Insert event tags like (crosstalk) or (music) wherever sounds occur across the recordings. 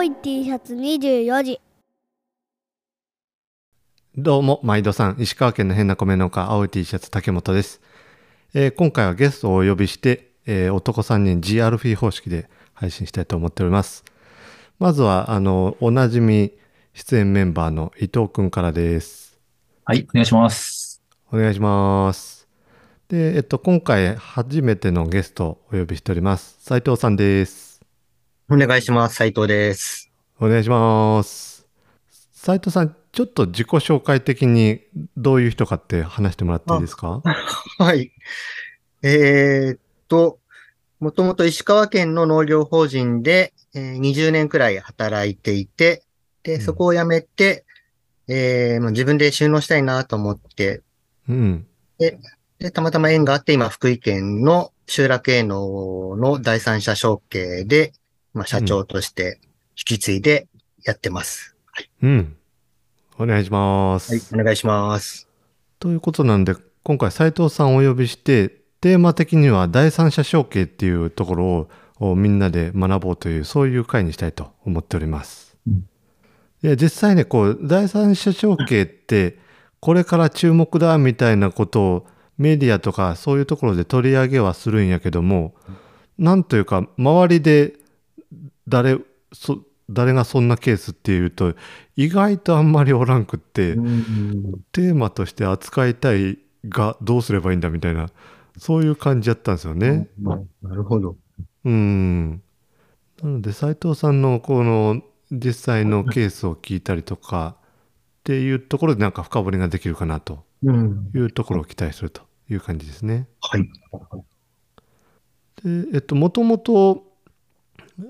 青い T シャツ24時。どうも、毎度さん、石川県の変な米農家、青い T シャツ竹本です。えー今回はゲストをお呼びして、えー男3人 GRP 方式で配信したいと思っております。まずは、あの、おなじみ出演メンバーの伊藤くんからです。はい、お願いします。お願いします。で、えっと、今回初めてのゲストをお呼びしております。斉藤さんです。お願いします。斉藤です。お願いします。斉藤さん、ちょっと自己紹介的にどういう人かって話してもらっていいですか？はい。えーっと、もともと石川県の農業法人で、えー20年くらい働いていて、で、うんそこを辞めて、えーもう自分で収納したいなと思って、うん。で、たまたま縁があって、今、福井県の集落営農の第三者承継で、まあ、社長として引き継いでやってます。うん。お願いします。はい、お願いします。ということなんで、今回斉藤さんをお呼びして、テーマ的には第三者承継っていうところををみんなで学ぼうという、そういう会にしたいと思っております。うんいや、実際ね、こう、第三者承継って、これから注目だみたいなことをメディアとかそういうところで取り上げはするんやけども、なんというか、周りで誰、そ誰がそんなケースっていうと、意外とあんまりおらんくって、うんテーマとして扱いたいがどうすればいいんだみたいなそういう感じだったんですよね。ななるほど。うん。なので斉藤さんのこの実際のケースを聞いたりとかっていうところでなんか深掘りができるかなとうん。いうところを期待するという感じですね。はい。でえっともともと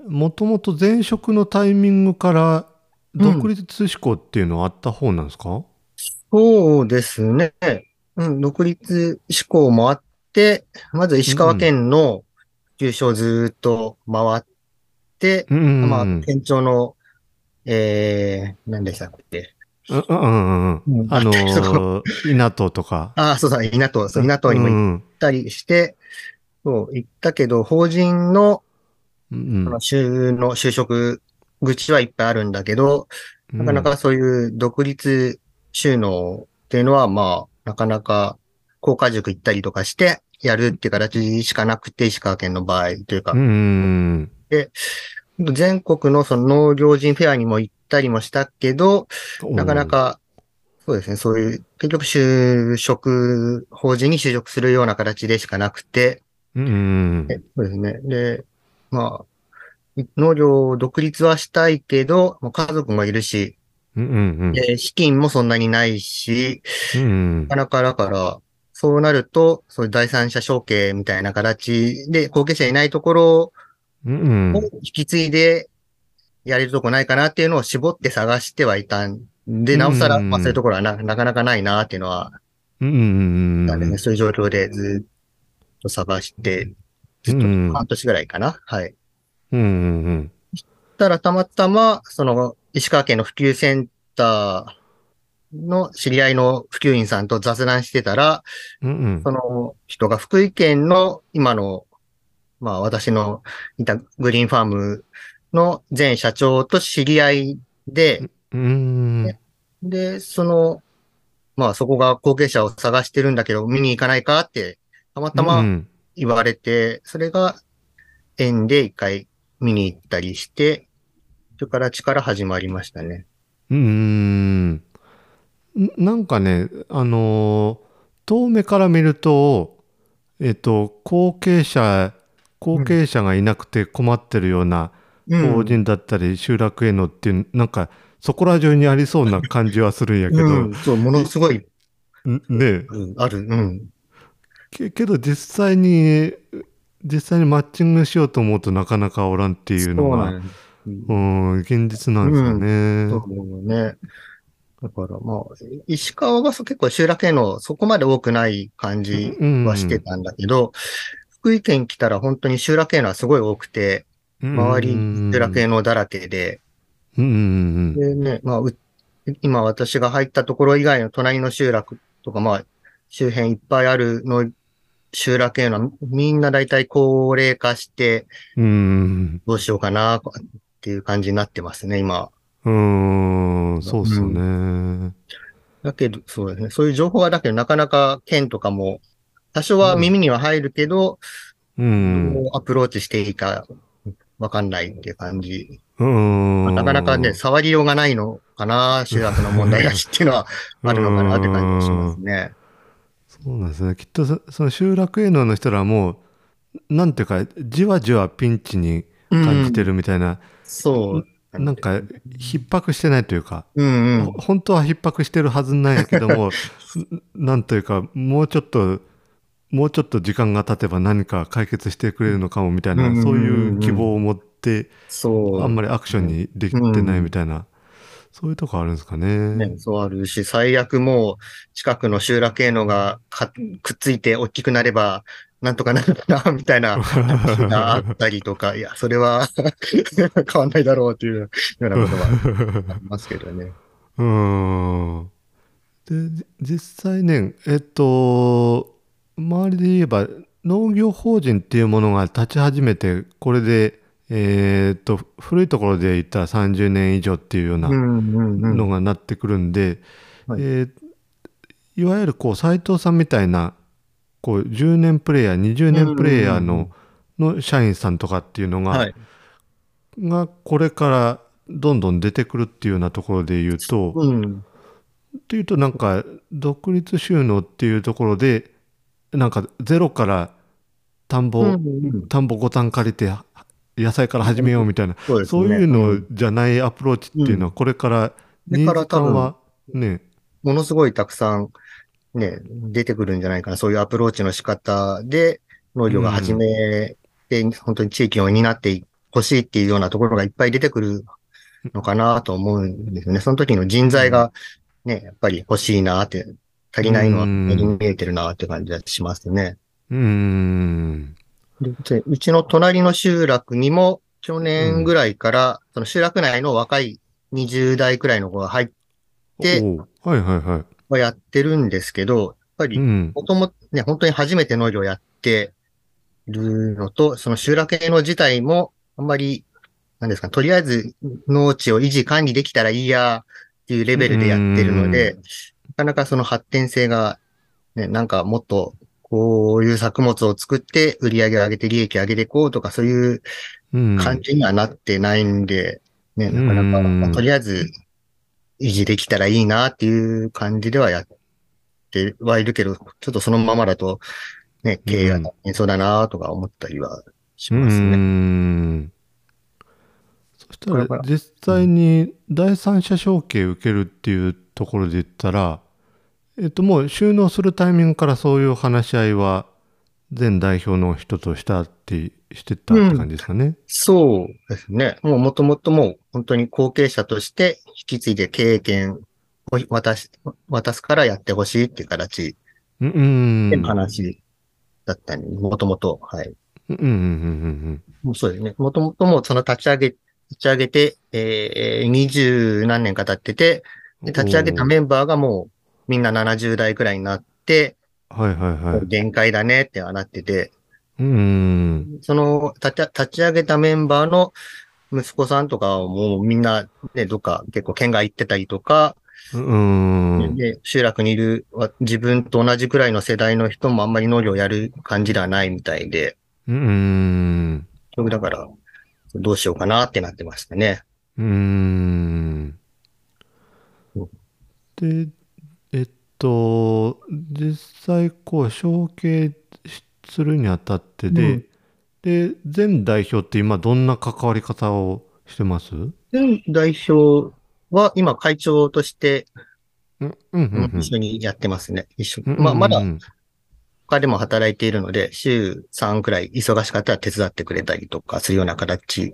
もともと前職のタイミングから独立志向っていうのはあった方なんですか、そうですね。うん、独立志向もあって、まず石川県の普及所をずーっと回って、うん、うんまあうん、県庁の、えー、何でしたっけ？うんうんうんうん。うん。あの (laughs) そー、稲戸とか。ああ、そうそう、稲戸、そう稲戸にも行っうんたりして、そう、行ったけど、法人の、うんその就の就職口はいっぱいあるんだけど、なかなかそういう独立収納っていうのは、まあ、なかなか、公家塾行ったりとかして、やるっていう形しかなくて、石川県の場合というか。う、ん全国のその農業人フェアにも行ったりもしたけど、うんなかなか、そうですね、そういう、結局就職、法人に就職するような形でしかなくて、うんそうですね。で、まあ、農業を独立はしたいけど、もう家族もいるし、うんうんで資金もそんなにないし、うんなかなかだから、そうなると、そういう第三者承継みたいな形で、後継者いないところうんを引き継いでやれるとこないかなっていうのを絞って探してはいたんで、なおさら、うんまあそういうところはななかなかないなっていうのは、うんうん。なんでね、そういう状況でずっと探して、ずっとうん半年ぐらいかな。はい。うんうんたらたまたま、その、石川県の普及センターの知り合いの普及員さんと雑談してたら、うんうん。その人が福井県の今の、まあ私のいたグリーンファームの前社長と知り合いで、うんで、その、まあそこが後継者を探してるんだけど見に行かないかって、たまたまうん言われて、それが縁で一回見に行ったりして、それから力始まりましたね。うんんなんかねあのー遠目から見るとえっと後継者後継者がいなくて困ってるようなうん。法人だったり集落へのっていうなんかそこら中にありそうな感じはするんやけど、うん、そう、ものすごい、んね。うん。ある、うん。けけど実際に実際にマッチングしようと思うとなかなかおらんっていうのがそううん現実なんですよね。そう思うね。だからまあ、石川はそう結構集落へのそこまで多くない感じはしてたんだけど、福井県来たら本当に集落へのはすごい多くて、周り集落へのだらけで、うんうんでね、まあ、う今私が入ったところ以外の隣の集落とか、まあ、周辺いっぱいあるの集落へのみんな大体高齢化して、うんうんどうしようかな、っていう感じになってますね、今。うーん、そうっすよね。だけど、そうですね。そういう情報はだけど、なかなか県とかも、多少は耳には入るけど、うん。どうアプローチしていいかわかんないっていう感じ。うーん。まあなかなかね、触りようがないのかな、集落の問題だしっていうのはあるのかなって感じがしますね。そうなんですね。きっとそその集落営農の人らはもう、なんていうか、じわじわピンチに感じてるみたいな、そう。なんか、逼迫してないというか、うんうんほ。本当は逼迫してるはずなんやけども、(laughs) なんというか、もうちょっと、もうちょっと時間が経てば何か解決してくれるのかもみたいな、うんうんうんうんそういう希望を持って。あんまりアクションにできてないみたいな、そういうとこあるんですかね。ね、そうあるし、最悪もう近くの集落へのがかくっついて大きくなれば、なんとかなるかな、みたいな話があったりとか、いや、それは (laughs) 変わんないだろうというようなことはありますけどね。うーん。で、じ実際ね、えっと、周りで言えば、農業法人っていうものが立ち始めて、これで、えーっと、古いところで言ったら30年以上っていうような。のがなってくるんで、はいえーいわゆるこう斉藤さんみたいなこう10年プレイヤー20年プレイヤーの,、の社員さんとかっていうのが,、はい。がこれからどんどん出てくるっていうようなところで言うと、うん。っていうとなんか独立収納っていうところでなんかゼロから田んぼ、田んぼ5単借りて野菜から始めようみたいな、そうね。そういううのんじゃないアプローチっていうのはこれからこれからはねものすごいたくさんね、出てくるんじゃないかな。そういうアプローチの仕方で農業が始めて、本当に地域を担ってほしいっていうようなところがいっぱい出てくるのかなと思うんですよね。その時の人材がね、やっぱり欲しいなって、足りないのは見えてるなって感じがしますね。うーんでうちの隣の集落にも去年ぐらいから、その集落内の若い20代くらいの子が入っでおう。はいはいはい。はやってるんですけど、やっぱりうん。もともとね、本当に初めて農業やってるのと、その集落営農自体もあんまり、なんですか、とりあえず農地を維持管理できたらいいやっていうレベルでやってるので、なかなかその発展性が、ね、なんかもっとこういう作物を作って売り上げを上げて利益を上げていこうとかそういううん。感じにはなってないんで、ね、なかなか、うんまあとりあえず維持できたらいいなっていう感じではやってはいるけど、ちょっとそのままだと、ね、経営が大変そうだなとか思ったりはしますね。ん。そしたら。実際に第三者承継受けるっていうところで言ったら、えっともう収納するタイミングからそういう話し合いは前代表の人としたってしてたって感じですかね。そうですね。もうもともともう本当に後継者として引き継いで経営権を渡し、渡すからやってほしいっていう形うんうんでの話だったんで、もともと、はい。うんうんうんもうそうですね。もともともうその立ち上げ、立ち上げて、えー、二十何年か経ってて、で立ち上げたメンバーがもうみんな70代くらいになって、はいはいはい。限界だねってはなってて、うんうんその立ち立ち上げたメンバーの息子さんとかはもうみんなね、どっか結構県外行ってたりとか、うんうんで集落にいるわ自分と同じくらいの世代の人もあんまり農業やる感じではないみたいで、うんだからどうしようかなってなってましたね。うーん。で、と、実際、こう、承継するにあたってで、うんで、前代表って今どんな関わり方をしてます？前代表は今会長として。一緒にやってますね。一緒。うんまあ、まだうん他でも働いているので、週3くらい忙しかったら手伝ってくれたりとかするような形。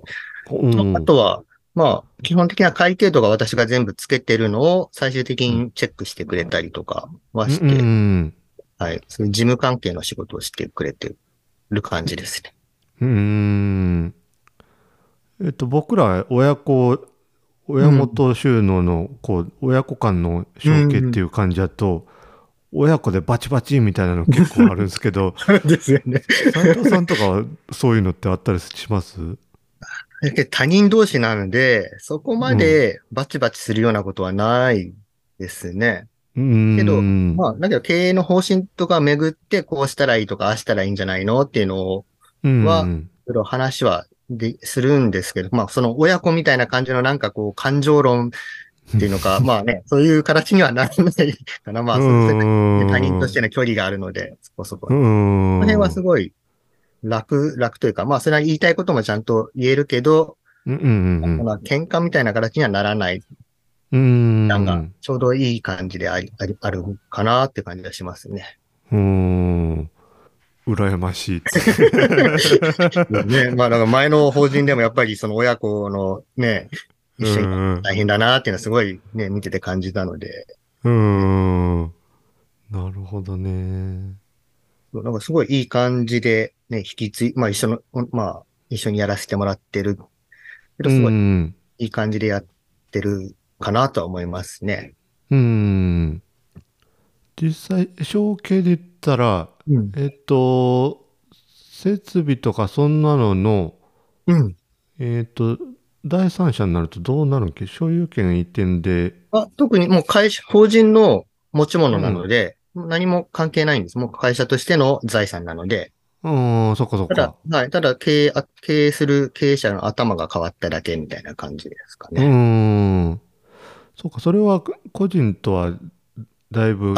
うんあとは、まあ、基本的な会計とか私が全部つけてるのを最終的にチェックしてくれたりとかはして、うんうんはい。そういう事務関係の仕事をしてくれてる感じですね。うーん。えっと、僕ら親子、親元収納の、こう、親子間の承継っていう感じだと、親子でバチバチみたいなの結構あるんですけど、(laughs) ですよね。斉藤さんとかはそういうのってあったりします？他人同士なので、そこまでバチバチするようなことはないですね。うん。けどままあ、だけど経営の方針とか巡って、こうしたらいいとか、ああしたらいいんじゃないのっていうのはうん、いろいろ話はで、するんですけど、まあ、その親子みたいな感じのなんかこう、感情論っていうのか、まあね、そういう形にはならないかな。まあ、そうですね。うん他人としての距離があるので、そこそこ。うこん。の辺はすごい楽、楽というか、まあ、それは言いたいこともちゃんと言えるけど、うんうんうんまあ、喧嘩みたいな形にはならない。うん。なんか、ちょうどいい感じであり、あり、あるかなって感じがしますね。うん。羨ましい。ね、まあ、だから前の法人でもやっぱりその親子のね、一緒にうん大変だなっていうのはすごいね、見てて感じたので、うん。なるほどね。なんかすごいいい感じでね、引き継い、まあ一緒の、まあ一緒にやらせてもらってる。けどすごいうん。いい感じでやってるかなとは思いますね。うん。実際、承継で言ったら、うん。えっと、設備とかそんなのの、うん。えっと、第三者になるとどうなるん？け所有権移転で、あ特にもう会社、法人の持ち物なので、何も関係ないんです。もう会社としての財産なので、うん、そっかそっただか。、はい、ただ経営、あ経営する経営者の頭が変わっただけみたいな感じですかうね。ん。そっか、それは個人とはだいぶ違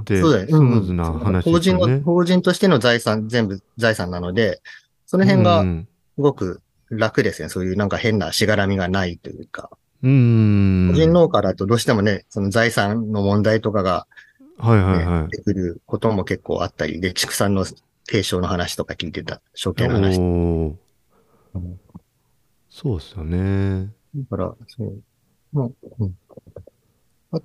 って、そうだ。スムーズな話法人の、ですよね。法人としての財産、全部財産なので、その辺がうんすごく楽ですね。そういうなんか変なしがらみがないというか。うん。個人農家だとどうしてもね、その財産の問題とかが、はいはいねはい。出てくることも結構あったり、で、畜産の継承の話とか聞いてた、証券の話。うんそうですよね。から、そう。もう、うん。あそ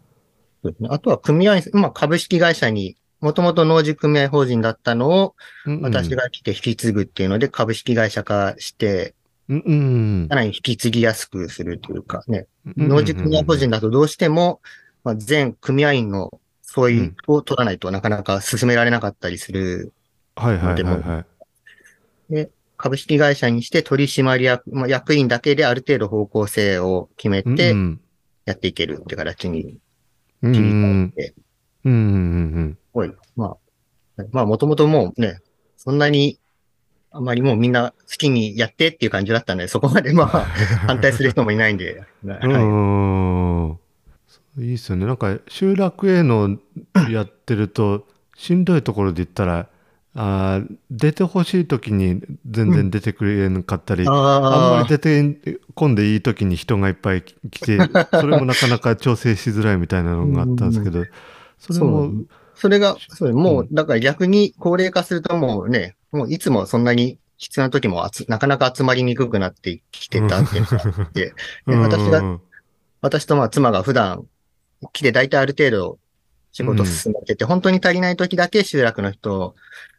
うですね。あとは組合員、まあ株式会社に、もともと農事組合法人だったのを、私が来て引き継ぐっていうので、株式会社化して、うんうんさらに引き継ぎやすくするというかね、うん農事組合法人だとどうしても、まあ、全組合員の相違を取らないとなかなか進められなかったりするはいはいはいはい。株式会社にして取締役、まあ、役員だけである程度方向性を決めてうんやっていけるって形にうん切りうん替えて、うんうんおい、まあ、まあもともともうね、そんなに、あまりもうみんな好きにやってっていう感じだったので、そこまでまあ (laughs) 反対する人もいないんで、はい。うんうんいいっすよね。なんか集落へのやってるとしんどいところで言ったらあー出てほしい時に全然出てくれなかったり、あんまあり出てこんでいい時に人がいっぱい来て (laughs) それもなかなか調整しづらいみたいなのがあったんですけどそれもそれが、そうもう、だから逆に高齢化するともうね、もういつもそんなに必要な時もなかなか集まりにくくなってきてたっていうのがあって、(laughs) で私がうん私とまあ妻が普段来て大体ある程度仕事進めてて、本当に足りない時だけ集落の人を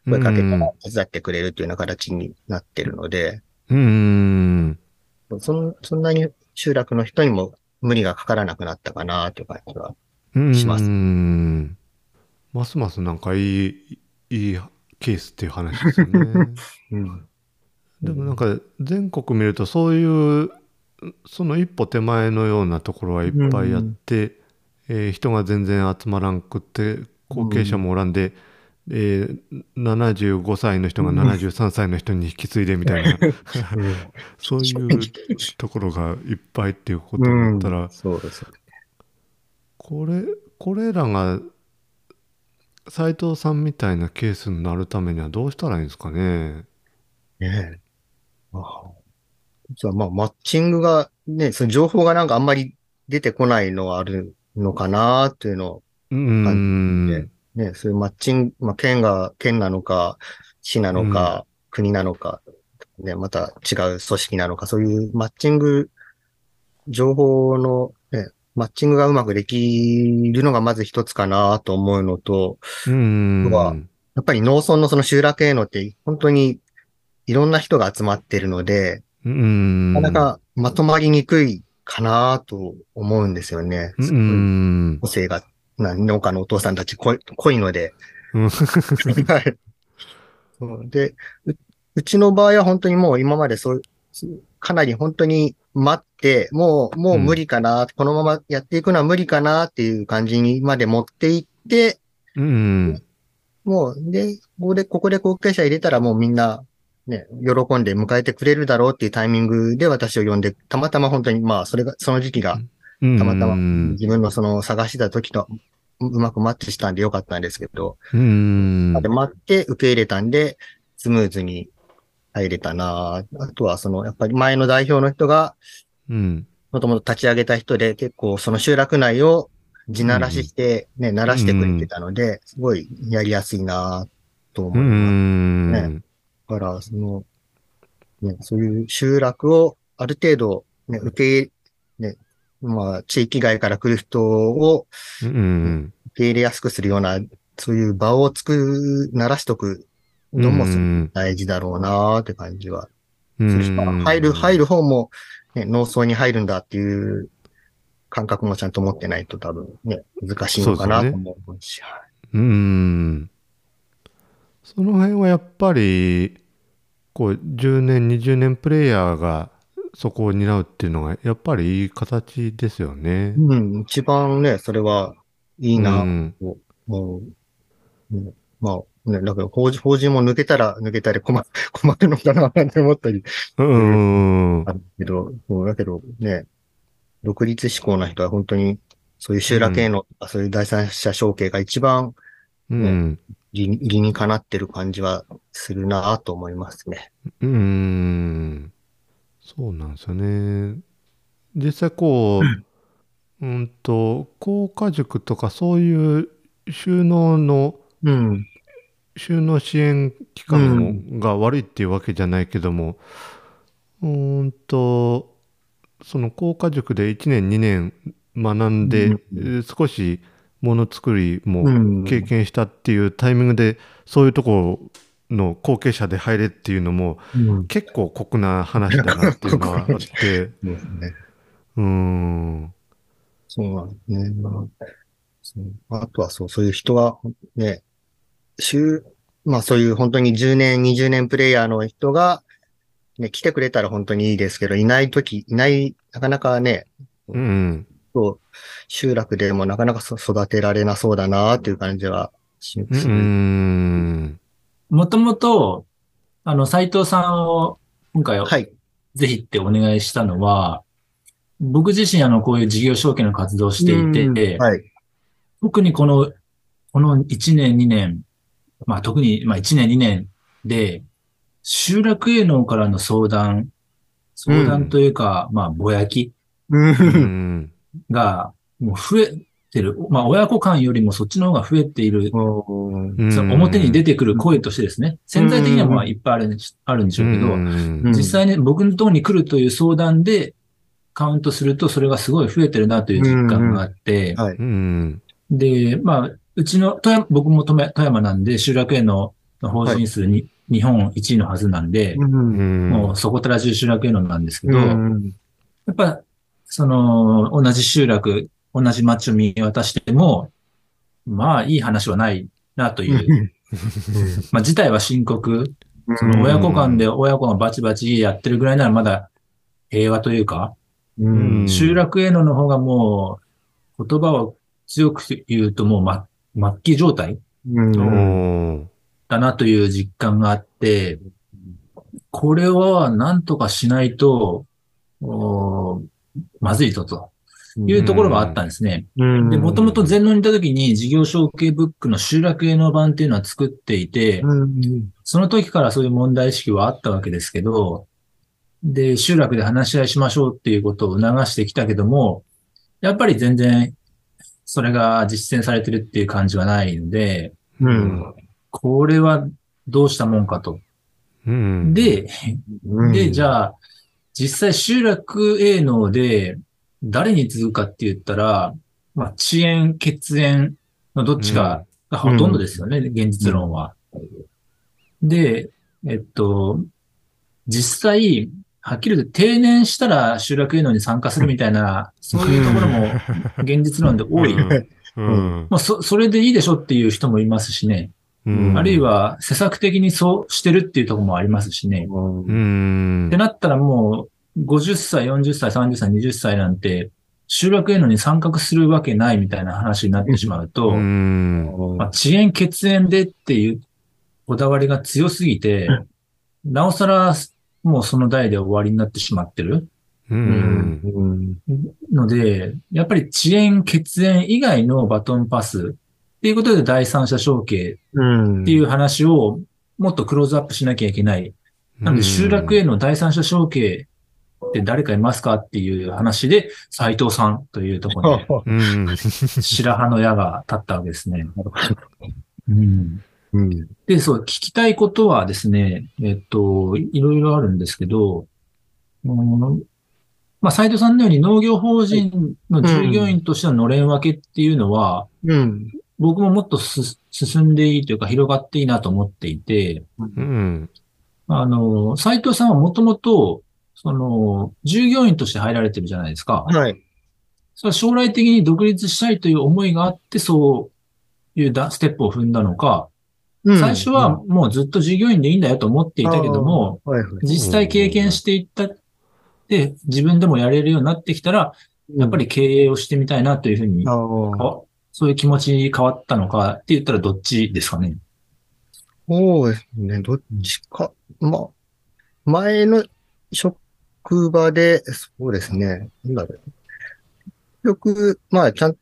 声かけたら手伝ってくれるというような形になってるので、うんそんそんなに集落の人にも無理がかからなくなったかなという感じは。うんしますうんますますなんかいいいいケースっていう話ですよね。(laughs) うん。でもなんか全国見るとそういうその一歩手前のようなところはいっぱいあって、えー人が全然集まらんくって後継者もおらんで、えー75歳の人が73歳の人に引き継いでみたいな、(laughs) そういうところがいっぱいっていうことだったら、そうです。これこれらが斉藤さんみたいなケースになるためにはどうしたらいいんですかね？ねえ。ああ実はまあ、マッチングが、ね、その情報がなんかあんまり出てこないのはあるのかなっていうのを、うん。ねね、そういうマッチング、まあ、県が、県なのか、市なのか、国なのか、ね、また違う組織なのか、そういうマッチング、情報の、ね、マッチングがうまくできるのがまず一つかなと思うのと、うん。はやっぱり農村のその集落営農って本当にいろんな人が集まってるので、うん。なかなかまとまりにくいかなと思うんですよね。うん。個性が、な農家のお父さんたち濃い濃いので。うん (laughs) はいでう、うちの場合は本当にもう今までそう、かなり本当に待って、もう、もう無理かな、このままやっていくのは無理かなっていう感じにまで持っていって、うん。もう、で、ここで、ここで後継者入れたらもうみんな、ね、喜んで迎えてくれるだろうっていうタイミングで私を呼んで、たまたま本当に、まあ、それが、その時期が、うん。たまたまうん。自分のその探してた時とううまくマッチしたんでよかったんですけど、うん。で待って受け入れたんで、スムーズに入れたなあとはその、やっぱり前の代表の人が、うん。もともと立ち上げた人で結構その集落内を地ならししてね、鳴らしてくれてたので、すごいやりやすいなと思ういます。ん。ねだから、その、ね、そういう集落をある程度、ね、受け入れ、ね、まあ、地域外から来る人をうん。受け入れやすくするような、そういう場を作、鳴らしとくのも大事だろうなって感じは。入る、入る方も、ね、農村に入るんだっていう感覚もちゃんと持ってないと多分ね、難しいのかなと思うし。はいうん。その辺はやっぱり、こう、10年、20年プレイヤーがそこを担うっていうのが、やっぱりいい形ですよね。うん、一番ね、それはいいなうんと思う。うんまあ、ね、だから法人、法人も抜けたら抜けたり困 (laughs) 困るのかななんて思ったりうん。あるけど、そうだけどね、独立志向な人は本当に、そういう集落への、そういう第三者承継が一番うん。理理にかなってる感じはするなと思いますね。うん。そうなんですよね。実際こう、うんと、効果塾とかそういう収納の、うん。収納支援機関もが悪いっていうわけじゃないけども、うーんと、その効果塾で1年2年学んで、うんえー少しものづくりもうん経験したっていうタイミングで、そういうところの後継者で入れっていうのもうん。結構酷な話だなっていうのはあって、(laughs) ですね。うーん。そうなんですね。まああとはそう、そういう人が、ね、週、まあそういう本当に10年、20年プレイヤーの人が、ね、来てくれたら本当にいいですけど、いないとき、いない、なかなかね、うん。そう集落でもなかなかそ育てられなそうだなっていう感じはしうする。ん。もともと、あの、斉藤さんを今回はい。ぜひってお願いしたのは、僕自身あの、こういう事業承継の活動をしていて、はい。特にこの、この1年2年、まあ特に、まあ1年2年で、集落営農からの相談、相談というか、まあぼやきう。うんん。が、もう増えてる。まあ親子間よりもそっちの方が増えている。うんその表に出てくる声としてですね。潜在的にはまあいっぱいあるんであるんでしょうけど、実際に僕のところに来るという相談でカウントするとそれがすごい増えてるなという実感があって。で、まあ、うちの富山、僕も富山富山なんで、集落への法人数に、日本一位のはずなんで、うん。もうそこたら中集落へのなんですけど、うんやっぱ、その、同じ集落、同じ町を見渡しても、まあ、いい話はないなという、まあ、事態は深刻。その親子間で親子がバチバチやってるぐらいならまだ平和というか、うん。集落へのの方がもう、言葉を強く言うともう、ま、末期状態うんだなという実感があって、これは何とかしないと、まずいぞというところがあったんですね。うんで、もともと全農にいた時に事業承継ブックの集落への版っていうのは作っていて、うんその時からそういう問題意識はあったわけですけど、で、集落で話し合いしましょうっていうことを促してきたけども、やっぱり全然それが実践されてるっていう感じはないので、うんこれはどうしたもんかと。うん。で、うんで、じゃあ、実際集落営農で誰に続くかって言ったら、まあ、遅延、血縁のどっちかがほとんどですよね、現実論は。で、えっと、実際、はっきり言って定年したら集落営農に参加するみたいな、そういうところも現実論で多い。うん。うん。まあ、そ、それでいいでしょっていう人もいますしね。うんあるい、は施策的にそうしてるっていうところもありますしね。うんうんって。なったらもう、50歳、40歳、30歳、20歳なんて、集落へのに参画するわけないみたいな話になってしまうと、うん。まあ、遅延血縁でっていうこだわりが強すぎて、なおさらもうその代で終わりになってしまってるうん。うんので、やっぱり遅延血縁以外のバトンパスっていうことで第三者承継うんっていう話をもっとクローズアップしなきゃいけない。なので集落への第三者承継って誰かいますかっていう話で斉藤さんというところに (laughs) うん。白羽の矢が立ったわけですね。うんうんで、そう、聞きたいことはですね、えっと、いろいろあるんですけど、うんまあ、斉藤さんのように農業法人の従業員としてののれん分けっていうのは、うん僕ももっとす進んでいいというか広がっていいなと思っていて、うん。あの、斉藤さんはもともと、その、従業員として入られてるじゃないですか。はい。それは将来的に独立したいという思いがあって、そういうだステップを踏んだのか、うん最初はもうずっと従業員でいいんだよと思っていたけども、はいはい実際経験していったで、自分でもやれるようになってきたら、やっぱり経営をしてみたいなというふうに、そういう気持ちに変わったのかって言ったらどっちですかね。そうですね。どっちか。まあ、前の職場で、そうですね。なんだろう。よく、まあ、ちゃん、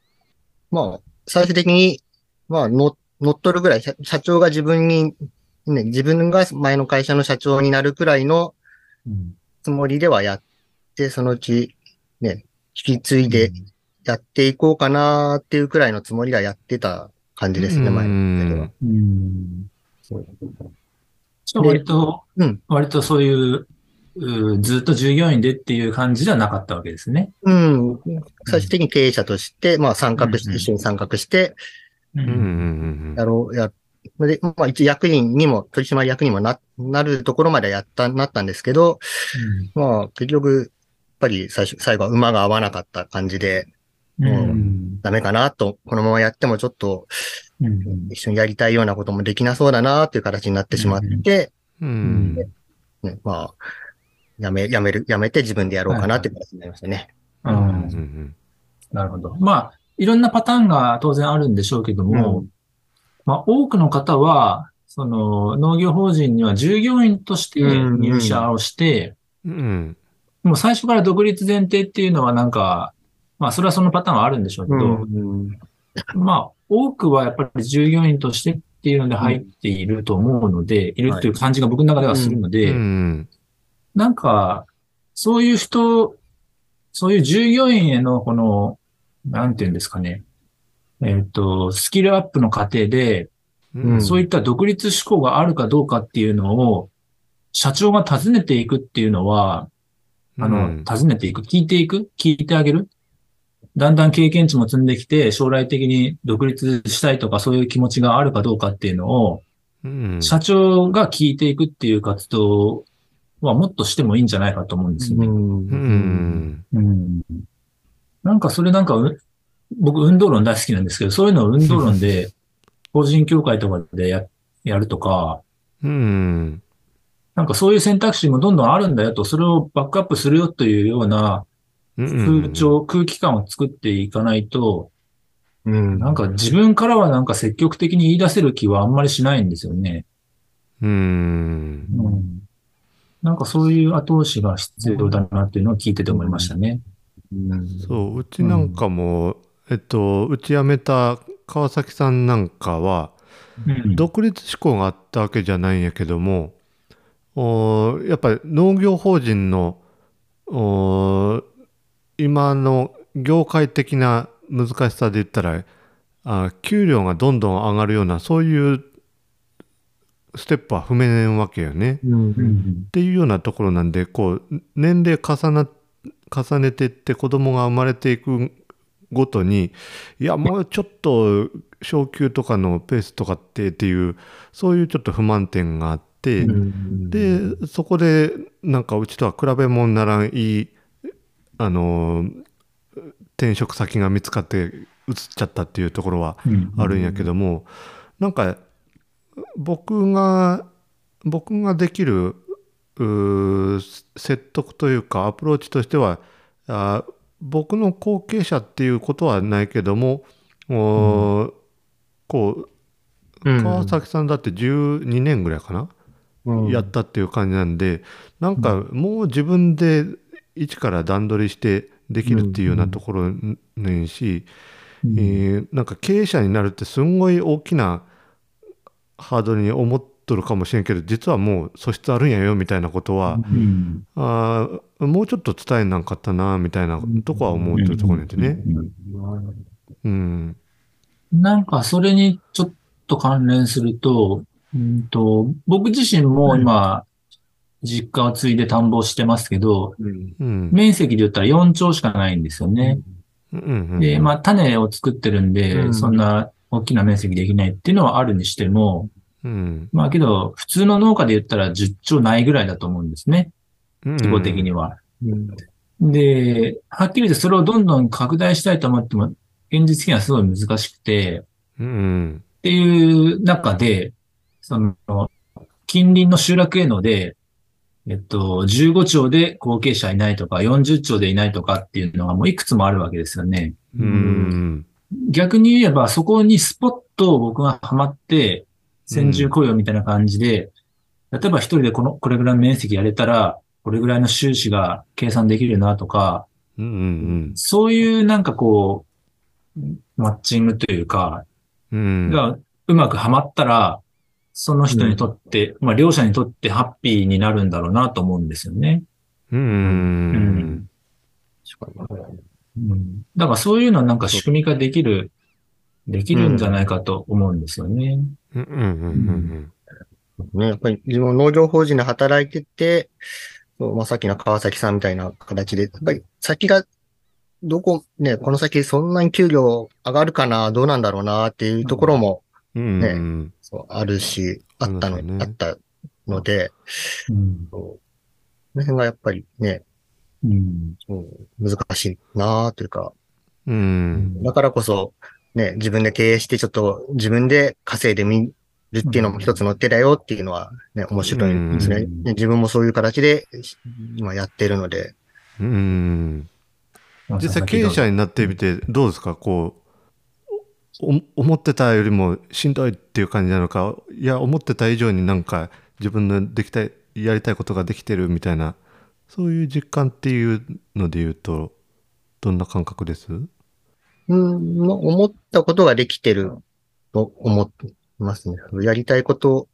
まあ、最終的に、まあ、乗乗っ取るぐらい、社社長が自分に、ね、自分が前の会社の社長になるくらいのうんつもりではやって、そのうち、ね、引き継いでやっていこうかなっていうくらいのつもりではやってた感じですね、前の会社では。うん。割と、うん割とそういう、うずっと従業員でっていう感じではなかったわけですね。うん。最終的に経営者として、まあ参画して、うんうん一緒に参画して、ううん。うん。やろう、や、で、まあ一応役員にも、取締役にもな、なるところまでやった、なったんですけど、まあ結局、やっぱり最初、最後は馬が合わなかった感じで、うんうんダメかなと、このままやってもちょっとうん一緒にやりたいようなこともできなそうだなっていう形になってしまって、うん。ね、まあ、やめ、やめる、やめて自分でやろうかなっていう形になりましたね。ううんん。なるほど。まあ、いろんなパターンが当然あるんでしょうけども、うんまあ、多くの方は、その農業法人には従業員として入社をして、うん。もう最初から独立前提っていうのはなんか、まあ、それはそのパターンはあるんでしょうけど、うんまあ、多くはやっぱり従業員としてっていうので入っていると思うので、いるっていう感じが僕の中ではするので、うん。なんか、そういう人、そういう従業員へのこの、なんていうんですかね、えっ、と、スキルアップの過程で、うん。そういった独立志向があるかどうかっていうのを、社長が尋ねていくっていうのは、あの、尋ねていく、聞いていく、聞いてあげる？だんだん経験値も積んできて、将来的に独立したいとかそういう気持ちがあるかどうかっていうのを、うん。社長が聞いていくっていう活動はもっとしてもいいんじゃないかと思うんですよね。うん。うん。なんかそれなんかう、僕運動論大好きなんですけど、そういうのを運動論で、(laughs) 法人協会とかでややるとか、うん。なんかそういう選択肢もどんどんあるんだよと、それをバックアップするよというような風潮、空気感を作っていかないと、うん。なんか自分からはなんか積極的に言い出せる気はあんまりしないんですよね。うん。うん。なんかそういう後押しが必要だなっていうのを聞いてて思いましたね。うんそう、うちなんかも、えっと、うち辞めた川崎さんなんかは、うん。独立志向があったわけじゃないんやけども、おやっぱり農業法人のお今の業界的な難しさで言ったらあ給料がどんどん上がるようなそういうステップは踏めねんわけよね。うん。うんっていうようなところなんでこう年齢重な重ねていって子供が生まれていくごとにいやもうちょっと昇給とかのペースとかってっていうそういうちょっと不満点があって、うん。でそこでなんかうちとは比べ物にならんいいあの転職先が見つかって移っちゃったっていうところはうん。あるんやけども、なんか僕が僕ができる説得というかアプローチとしてはあ僕の後継者っていうことはないけども、おーこううん。川崎さんだって12年ぐらいかな、うん。やったっていう感じなんでなんかもう自分で一から段取りしてできるっていうようなところねんし、うん。えーなんか経営者になるってすんごい大きなハードルに思っとるかもしれんけど実はもう素質あるんやよみたいなことは、うん。あーもうちょっと伝えなかったなみたいなとこは思うとるところにてね。うん。なんかそれにちょっと関連すると、うんと僕自身も今、実家を継いで田んぼをしてますけど、うん。うん面積で言ったら4丁しかないんですよね。うん。うん。で、まあ種を作ってるんで、うん。そんな大きな面積できないっていうのはあるにしても、うんまあけど、普通の農家で言ったら10丁ないぐらいだと思うんですね。うん規模的には。うんで、はっきり言ってそれをどんどん拡大したいと思っても、現実的にはすごい難しくて、うんっていう中で、その、近隣の集落へので、えっと、15丁で後継者いないとか、40丁でいないとかっていうのがもういくつもあるわけですよね。うん逆に言えば、そこにスポッと僕がハマって、先住雇用みたいな感じで、例えば一人でこの、これぐらいの面積やれたら、これぐらいの収支が計算できるなとか、うんうんそういうなんかこう、マッチングというか、うん。がうまくはまったら、その人にとって、まあ両者にとってハッピーになるんだろうなと思うんですよね。うんうんうん、だからそういうのはなんか仕組み化できる、できるんじゃないかと思うんですよね。うんうんうんね、やっぱり自分農業法人で働いてて、まあ、さっきの川崎さんみたいな形で、やっぱり先が、どこ、ね、この先そんなに給料上がるかな、どうなんだろうなっていうところも、うんねうん。そうあるし、あったの、ね。あったので、うん。その辺がやっぱりね、うん。そう。難しいなというか、うん。だからこそ、ね、自分で経営してちょっと自分で稼いでみるっていうのも一つの手だよっていうのはね、面白いですね。うん。ね自分もそういう形で今やってるので、うん。実際経営者になってみてどうですか？こうお思ってたよりもしんどいっていう感じなのかいや思ってた以上になんか自分のできたいやりたいことができてるみたいなそういう実感っていうので言うとどんな感覚です？うん、まあ思ったことができてると思ってますね。やりたいこと、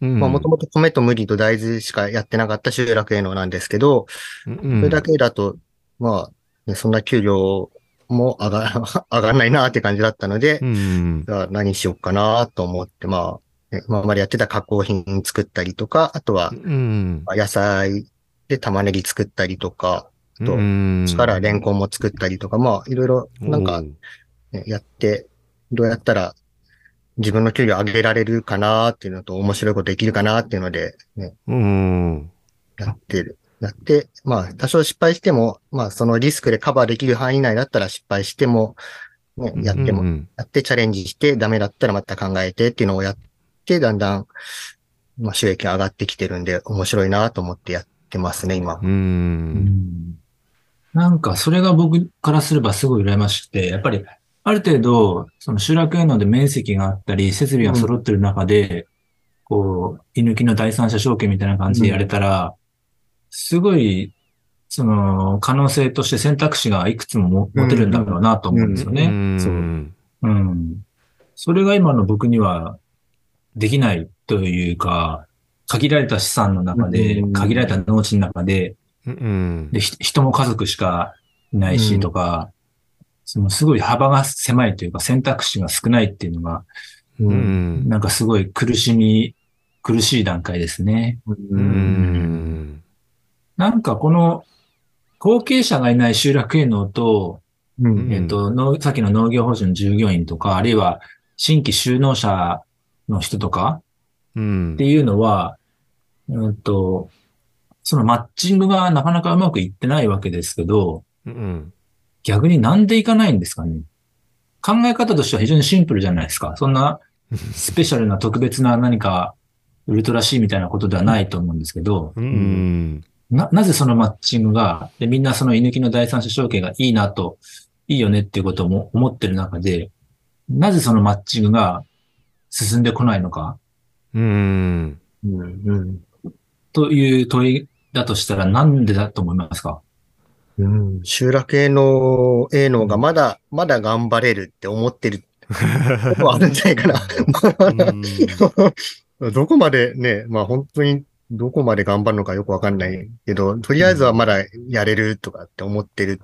まあもともと米と麦と大豆しかやってなかった集落営農なんですけど、そそれだけだと、まあ、ねそんな給料も上が (laughs) 上がんないなって感じだったので、うんじゃあ何しようかなと思って、まあ、ね今までやってた加工品作ったりとか、あとは野菜で玉ねぎ作ったりとか、とうん。力レンコンも作ったりとか、まあいろいろなんか、ね、やって、どうやったら自分の給料上げられるかなっていうのと面白いことできるかなっていうので、ね、うん。やってる。やって、まあ多少失敗しても、まあそのリスクでカバーできる範囲内だったら失敗しても、ね、やっても、うんやってチャレンジしてダメだったらまた考えてっていうのをやって、だんだん、まあ収益が上がってきてるんで面白いなと思ってやってますね、今。う。うん。んなんか、それが僕からすればすごい羨ましくて、やっぱり、ある程度、その集落へので面積があったり、設備が揃ってる中で、こう、居抜きの第三者証券みたいな感じでやれたら、すごい、その、可能性として選択肢がいくつもも持てるんだろうなと思うんですよね。うん。そう。うん。それが今の僕にはできないというか、限られた資産の中でう、ん。限られた農地の中で、うん。で、ひ人も家族しかいないしうん。とか、そのすごい幅が狭いというか選択肢が少ないっていうのが、ううん。んなんかすごい苦しみ、苦しい段階ですね。ううん。んなんかこの後継者がいない集落営農と、うん。えっと、農さっきの農業法人の従業員とか、あるいは新規就農者の人とかうん。っていうのは、うんと、そのマッチングがなかなかうまくいってないわけですけど、うん逆になんでいかないんですかね？考え方としては非常にシンプルじゃないですか。そんなスペシャルな特別な何かウルトラ C みたいなことではないと思うんですけど、うん。な、なぜそのマッチングが、でみんなその居抜きの第三者承継がいいなと、いいよねっていうことをも思ってる中で、なぜそのマッチングが進んでこないのかうん。うんうんという問いだとしたらなんでだと思いますか？うん集落営農、営農がまだ、まだ頑張れるって思ってるあるんじゃないかな。(laughs) どこまでね、まあ本当にどこまで頑張るのかよくわかんないけど、とりあえずはまだやれるとかって思ってる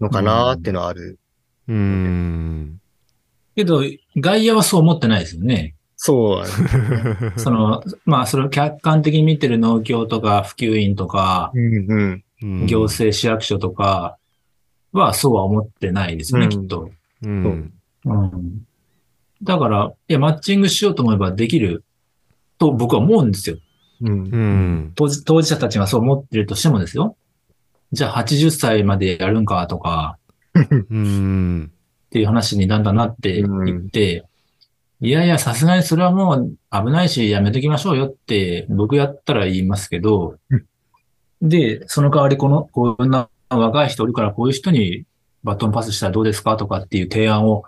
のかなっていうのはある。うん。けど、外野はそう思ってないですよね。そう。その、まあ、それを客観的に見てる農協とか普及員とか、うんうん。うん行政市役所とかはそうは思ってないですよね、うんきっと。うん。うん。だから、いや、マッチングしようと思えばできると僕は思うんですよ。うんう。ん。当事当事者たちがそう思ってるとしてもですよ。じゃあ80歳までやるんかとかうん。っていう話にだんだんなっていって、いやいや、さすがにそれはもう危ないしやめときましょうよって僕やったら言いますけど、で、その代わりこの、こんな若い人おるからこういう人にバトンパスしたらどうですかとかっていう提案を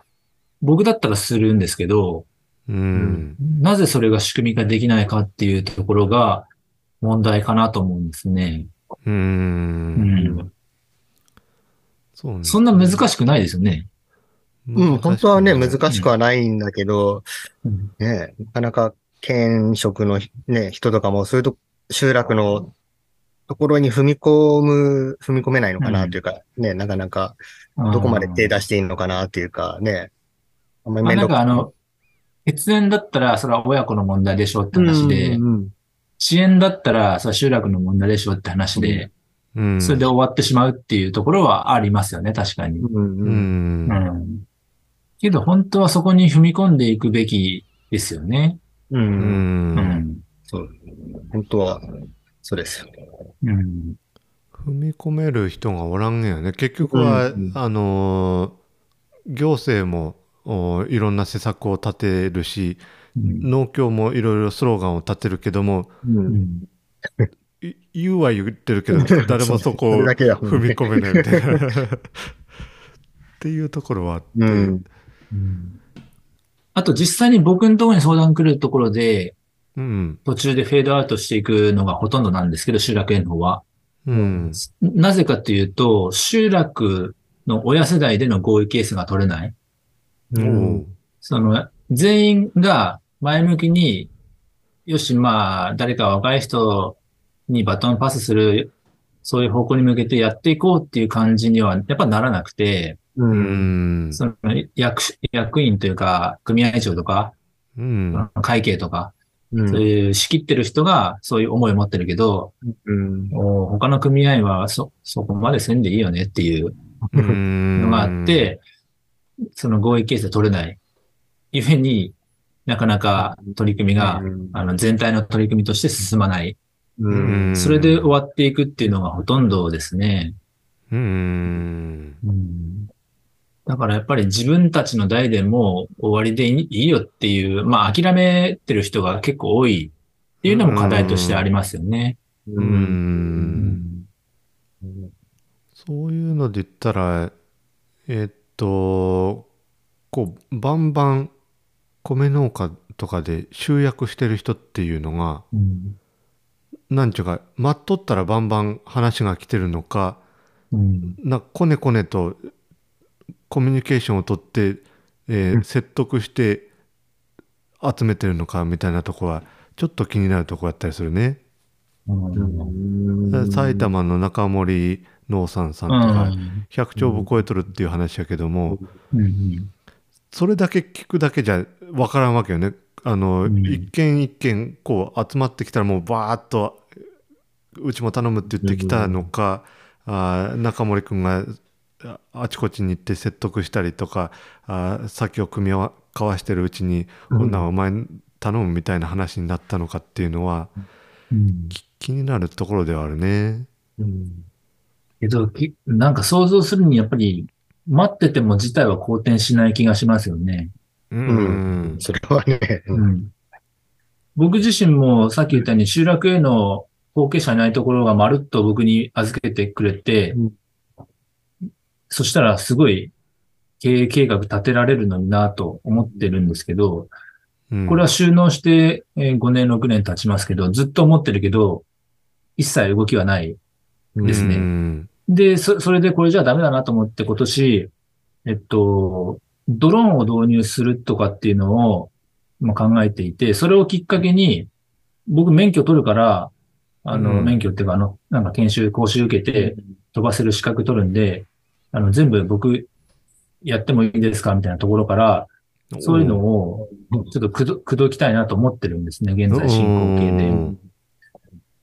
僕だったらするんですけど、うん。なぜそれが仕組み化できないかっていうところが問題かなと思うんですね。う。うんん。そうね。そんな難しくないですよね。うん、本当はね、難い。しくはないんだけど、うんね、なかなか県職のね、人とかも、そういうと、集落のところに踏み込む、踏み込めないのかなというか、ね、なかなか、どこまで手出していいのかなというか、ね。あんまりまあ、面倒なんかあの、血縁だったらそれは親子の問題でしょって話で、うんうん遅延だったらそれは集落の問題でしょって話で、うん。それで終わってしまうっていうところはありますよね、確かに。うんううんん。うん。けど本当はそこに踏み込んでいくべきですよね。う。うん。うんん。そう。本当は、そうですよ。うん。踏み込める人がおらんねやね。結局は、うんうんあのー行政もおいろんな施策を立てるし、うん農協もいろいろスローガンを立てるけども、う。うん言うは言ってるけど、誰もそこを踏み込めないみたいな。(laughs) っていうところはあって、うん。うんあと実際に僕のところに相談来るところで、うん。途中でフェードアウトしていくのがほとんどなんですけど、集落への方は。うん。なぜかというと、集落の親世代での合意ケースが取れない。おうその、全員が前向きに、よし、まあ、誰か若い人にバトンパスする、そういう方向に向けてやっていこうっていう感じには、やっぱならなくて、う。うんん。その役、役員というか、組合長とか、うん。会計とか、うんそういう仕切ってる人がそういう思いを持ってるけど、うん。お他の組合はそ、そこまでせんでいいよねっていううんのがあっ、て、その合意形成取れない。ゆえになかなか取り組みが、うんあの、全体の取り組みとして進まない。それで終わっていくっていうのがほとんどですね。うん。だからやっぱり自分たちの代でもう終わりでいいよっていう、まあ諦めてる人が結構多いっていうのも課題としてありますよね。う。うんそういうので言ったら、えっと、こう、バンバン米農家とかで集約してる人っていうのが、うんなんちゅうか、待っとったらバンバン話が来てるのか、うんなこねこねとコミュニケーションをとって、えーうん。説得して集めてるのかみたいなとこはちょっと気になるとこだったりするね。うん。埼玉の中森農産さんとか、100兆部超えとるっていう話やけども、それだけ聞くだけじゃ分からんわけよね。あの、うん。一軒一軒こう集まってきたらもうバーッとうちも頼むって言ってきたのか、あー中森君がああちこちに行って説得したりとかあー先を組み交わしてるうちに、うん。ほんならお前頼むみたいな話になったのかっていうのはうん。き気になるところではあるね。うん。けど、きなんか想像するにやっぱり待ってても事態は好転しない気がしますよね。ううん。それはね、うん。僕自身もさっき言ったように集落への後継者いないところがまるっと僕に預けてくれて、うんそしたらすごい経営計画立てられるのになと思ってるんですけど、うん。これは収納してえー5年、6年経ちますけど、ずっと思ってるけど、一切動きはないですね。うん。で、そ、それでこれじゃダメだなと思って今年、えっと、ドローンを導入するとかっていうのを、まあ、考えていて、それをきっかけに、僕免許取るから、あの、うん。免許っていうか、あの、なんか研修、講習受けて飛ばせる資格取るんで、あの、全部僕やってもいいですかみたいなところから、そういうのをちょっとくど、くどきたいなと思ってるんですね、現在進行形で。うん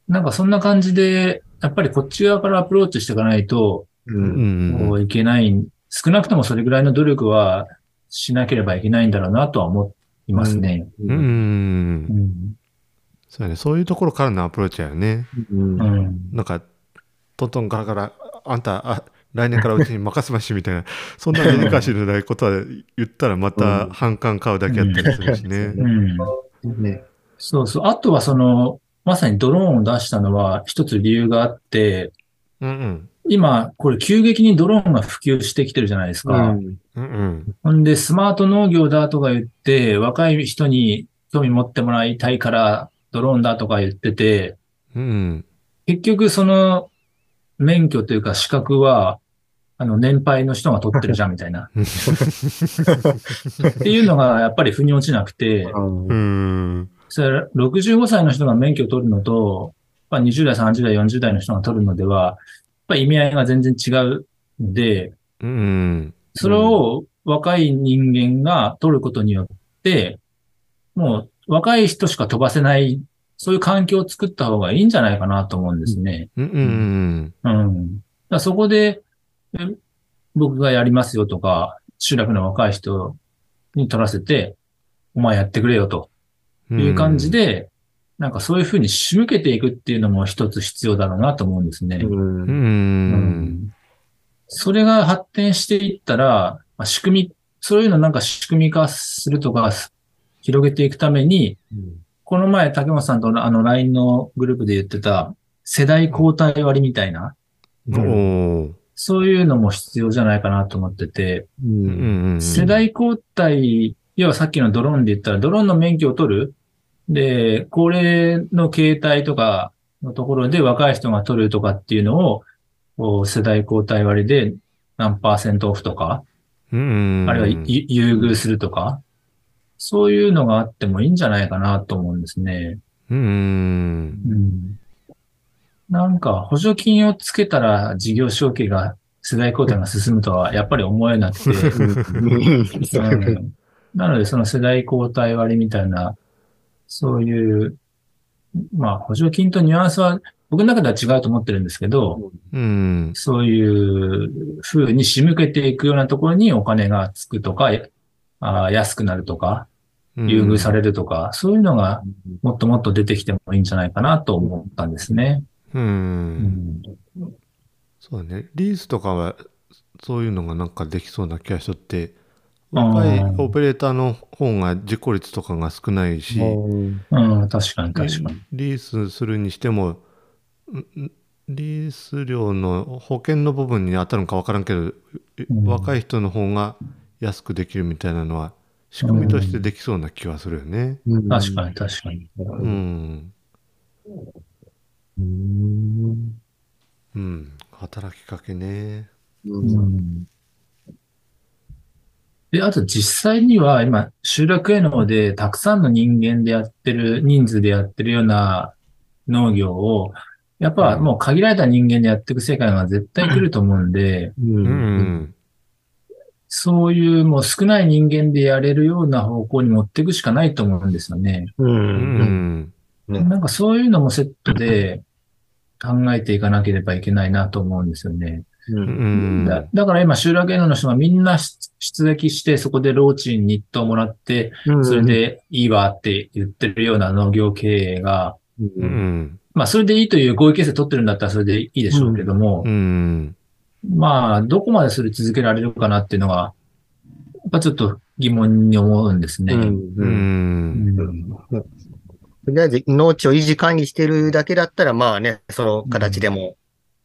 なんかそんな感じで、やっぱりこっち側からアプローチしていかないと、こういけない、少なくともそれぐらいの努力はしなければいけないんだろうなとは思いますね。うん。うん。そうやね。そういうところからのアプローチやよね。うんうん。なんか、トントンガラガラ、あんた、あ、来年からうちに任せましみたいな、(laughs) そんなデリカシーのないことは言ったらまた反感買うだけやったりするしね。うん。ね。そうそう。あとはその、まさにドローンを出したのは一つ理由があって、うんうん。今、これ急激にドローンが普及してきてるじゃないですか。うんうん。ほんで、スマート農業だとか言って、若い人に興味持ってもらいたいから、ドローンだとか言ってて、うん結局その免許というか資格は、あの、年配の人が取ってるじゃんみたいな。(laughs) っていうのがやっぱり腑に落ちなくて。それ65歳の人が免許を取るのと、まあ、20代、30代、40代の人が取るのでは、やっぱり意味合いが全然違うので、うん。それを若い人間が取ることによって、もう若い人しか飛ばせない、そういう環境を作った方がいいんじゃないかなと思うんですね。うん。うん。うん。だからそこで、え僕がやりますよとか、集落の若い人に取らせて、お前やってくれよという感じで、なんかそういうふうに仕向けていくっていうのも一つ必要だろうなと思うんですね。うん。う。うんそれが発展していったら、まあ仕組み、そういうのなんか仕組み化するとか、広げていくために、この前竹本さんとあの LINE のグループで言ってた世代交代割みたいな、おーそういうのも必要じゃないかなと思ってて、うん。うん。世代交代、要はさっきのドローンで言ったら、ドローンの免許を取る。で、高齢の携帯とかのところで若い人が取るとかっていうのを、世代交代割で何パーセントオフとか、うん。あるいはゆ優遇するとか、そういうのがあってもいいんじゃないかなと思うんですね。うん。うん。なんか補助金をつけたら事業承継が世代交代が進むとはやっぱり思えなくて、うんなので、その世代交代割みたいな、そういう、まあ、補助金とニュアンスは、僕の中では違うと思ってるんですけど、うん。そういう風に仕向けていくようなところにお金がつくとか、あー安くなるとか、優遇されるとか、そういうのがもっともっと出てきてもいいんじゃないかなと思ったんですね。う。うんん。そうだね。リースとかは、そういうのがなんかできそうな気がしとって、若いオペレーターの方が事故率とかが少ないし、うん、確かに確かに。リースするにしても、んんリース料の保険の部分に当たるのか分からんけど、うん若い人の方が安くできるみたいなのは、仕組みとしてできそうな気はするよね。確かに確かに。うん。うん。うん。働きかけね。うんで、あと実際には今、集落へのでたくさんの人間でやってる、人数でやってるような農業を、やっぱもう限られた人間でやっていく世界が絶対来ると思うんで、う。ん。そういうもう少ない人間でやれるような方向に持っていくしかないと思うんですよね。う。うんん。なんかそういうのもセットで考えていかなければいけないなと思うんですよね。うん。だだから今、集落への人がみんな出出撃して、そこで労賃日当もらって、それでいいわって言ってるような農業経営が、ううん。ん。まあ、それでいいという合意形成取ってるんだったらそれでいいでしょうけどもう、ん。まあ、どこまでそれ続けられるかなっていうのが、ぱちょっと疑問に思うんですね。うんううん。ん。とりあえず農地を維持管理してるだけだったら、まあね、その形でも、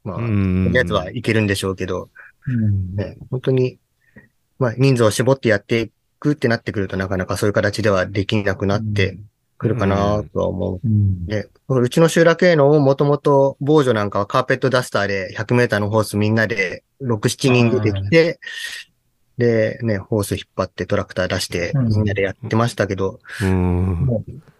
まあ、とうん。りあえずはいけるんでしょうけど、うん。ね、本当に、まあ人数を絞ってやっていくってなってくるとなかなかそういう形ではできなくなってくるかなとは思う。うんで、うちの集落へのもともと防除なんかはカーペットダスターで100メーターのホースみんなで6、7人出てきて、で、ね、ホース引っ張ってトラクター出してうんみんなでやってましたけど、うん。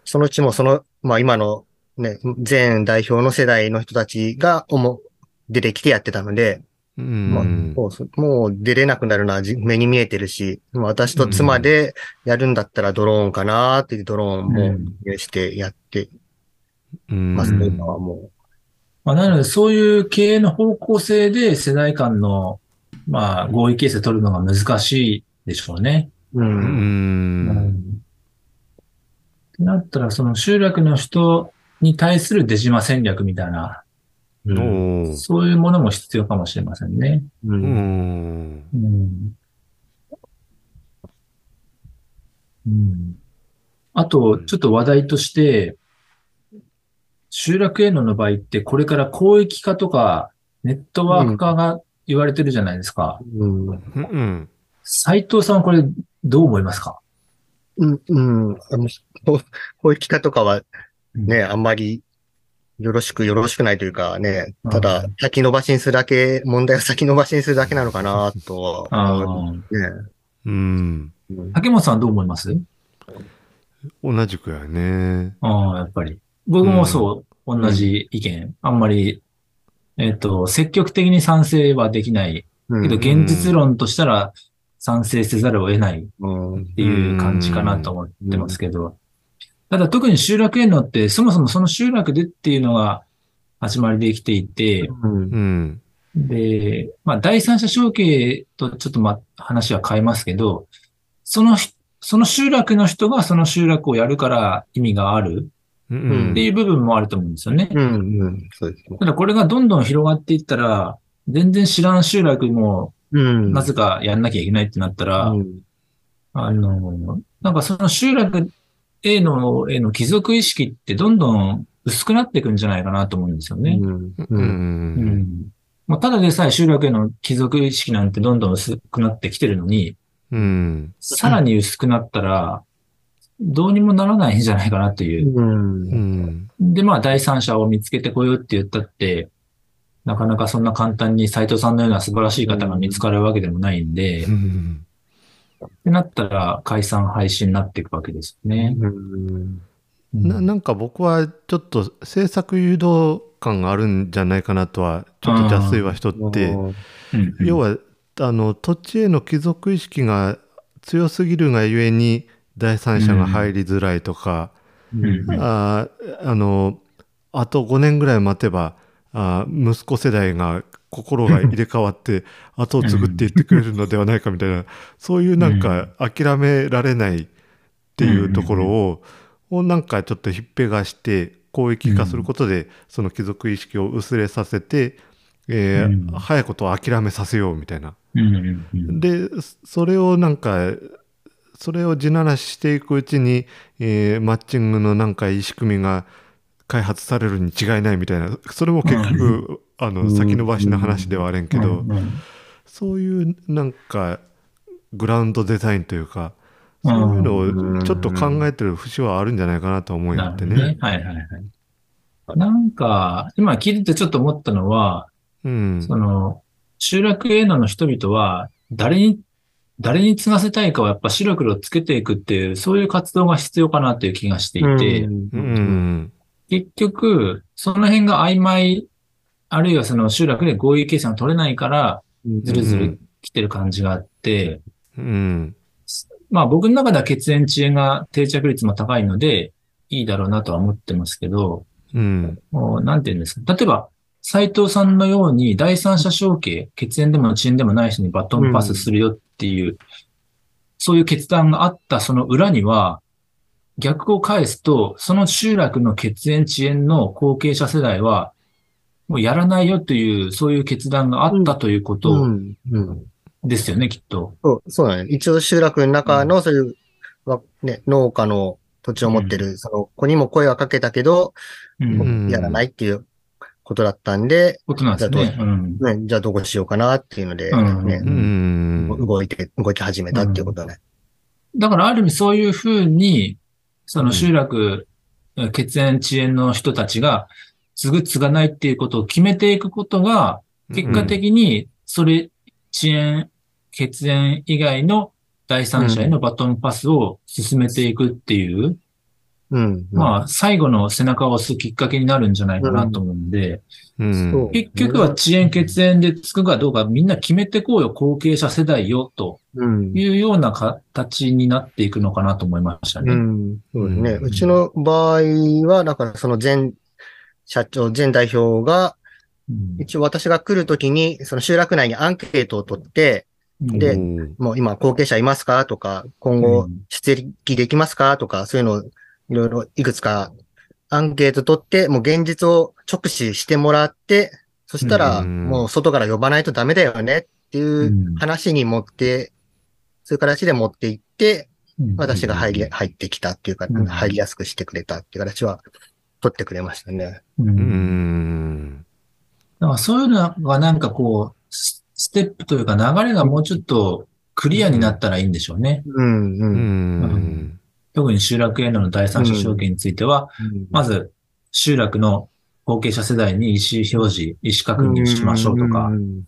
そのうちもその、まあ今のね、前代表の世代の人たちが主出てきてやってたので、まあうん。もうそもう出れなくなるのはじ目に見えてるし、まあ私と妻でやるんだったらドローンかなーっていうドローンもうん入してやってうんますね、うん今はもまあ、なので、そういう経営の方向性で世代間の、まあ、合意形成取るのが難しいでしょうね。う。う。うんん。ってなったら、その集落の人に対する出島戦略みたいな、うん。そういうものも必要かもしれませんね。う。うんん。うん。うん。あと、ちょっと話題として、集落営農の場合って、これから広域化とか、ネットワーク化が言われてるじゃないですか。うん。うん。斉藤さんはこれ、どう思いますか？うん。うん。あの、ここういう方とかはね、あんまりよろしくよろしくないというかね、ただうん先延ばしにするだけ、問題を (laughs) 先延ばしにするだけなのかなとあはね。うん。うん竹本さんはどう思います？同じくやね。ああ、やっぱり。僕もそう、同じ意見。あんまり、えっ、と、積極的に賛成はできない。うんけど、現実論としたら賛成せざるを得ないっうんていう感じかなと思ってますけど。ただ、特に集落営農って、そもそもその集落でっていうのが始まりできていて、うんうん。で、まあ、第三者承継とちょっとま、話は変えますけど、そのひ、その集落の人がその集落をやるから意味があるうんっていう部分もあると思うんですよね。ただこれがどんどん広がっていったら、全然知らん集落もうん。なぜかやんなきゃいけないってなったら、うんあの、なんかその集落への、への帰属意識ってどんどん薄くなっていくんじゃないかなと思うんですよね。うんう。うんん。まあ、ただでさえ集落への帰属意識なんてどんどん薄くなってきてるのに、うん。さらに薄くなったら、どうにもならないんじゃないかなという。うんう。ん。で、まあ、第三者を見つけてこようって言ったって、なかなかそんな簡単に斉藤さんのような素晴らしい方が見つかるわけでもないんで、っうんてなったら解散廃止になっていくわけですよね。うん。うん。ななんか僕はちょっと政策誘導感があるんじゃないかなとはちょっと邪推はしとってうん要はあの土地への帰属意識が強すぎるがゆえに第三者が入りづらいとか、うん。あーあのあと5年ぐらい待てばあー息子世代が心が入れ替わって後を継ぐって言ってくれるのではないかみたいなそういうなんか諦められないっていうところををなんかちょっとひっぺがして広域化することでその帰属意識を薄れさせて、えーうん。早いことを諦めさせようみたいな。でそれをなんかそれを地ならししていくうちに、えーマッチングのなんかいい仕組みが開発されるに違いないみたいなそれも結局、あの先延ばしの話ではあれんけど、そういうなんかグラウンドデザインというかそういうのをちょっと考えてる節はあるんじゃないかなと思うんやってね。はいはいはい。なんか、今聞いててちょっと思ったのは、うん。その、集落営農の人々は、誰に、誰に継がせたいかをやっぱ白黒つけていくっていう、そういう活動が必要かなという気がしていて、うん結局、その辺が曖昧、あるいはその集落で合意形成が取れないから、ずるずる来てる感じがあって、うん。まあ僕の中では血縁遅延が定着率も高いので、いいだろうなとは思ってますけど、うん。もうなんて言うんですか。例えば、斉藤さんのように第三者承継、血縁でも遅延でもない人にバトンパスするよっていう、そういう決断があったその裏には、逆を返すと、その集落の血縁遅延の後継者世代は、もうやらないよという、そういう決断があったということを、うん。うん。ですよね、きっと。そう、そうなの、一応集落の中のそういう、わね、農家の土地を持ってる、その子にも声はかけたけど、うん。んやらないっていうことだったんで、ことなんですね。うん。ね、じゃあどこしようかなっていうので、うんねう、ん。動いて、動き始めたっていうことだね。だからある意味そういうふうに、その集落、血縁遅延の人たちが、継ぐ継がないっていうことを決めていくことが、結果的に、それ、遅延、血縁以外の第三者へのバトンパスを進めていくっていう、うん。まあ、最後の背中を押すきっかけになるんじゃないかなと思うんで、うん。そう結局は遅延血縁でつくかどうかみんな決めてこうよ、後継者世代よ、とうん。いうような形になっていくのかなと思いましたね。うん。そうですね。うちの場合は、だからその前社長、前代表が、うん一応私が来るときに、その集落内にアンケートを取って、でうんもう今後継者いますかとか、今後うん出撃できますかとか、そういうのをいろいろいくつかアンケート取って、もう現実を直視してもらって、そしたらうんもう外から呼ばないとダメだよねっていう話に持って、そういう形で持っていって、私が入り、入ってきたっていうか、うん入りやすくしてくれたっていう形は取ってくれましたね。うんうん。だからそういうのがなんかこう、スステップというか流れがもうちょっとクリアになったらいいんでしょうね。うん、ううん。ん。特に集落への第三者証券については、まず集落の後継者世代に意思表示、意思確認しましょうとかう、ん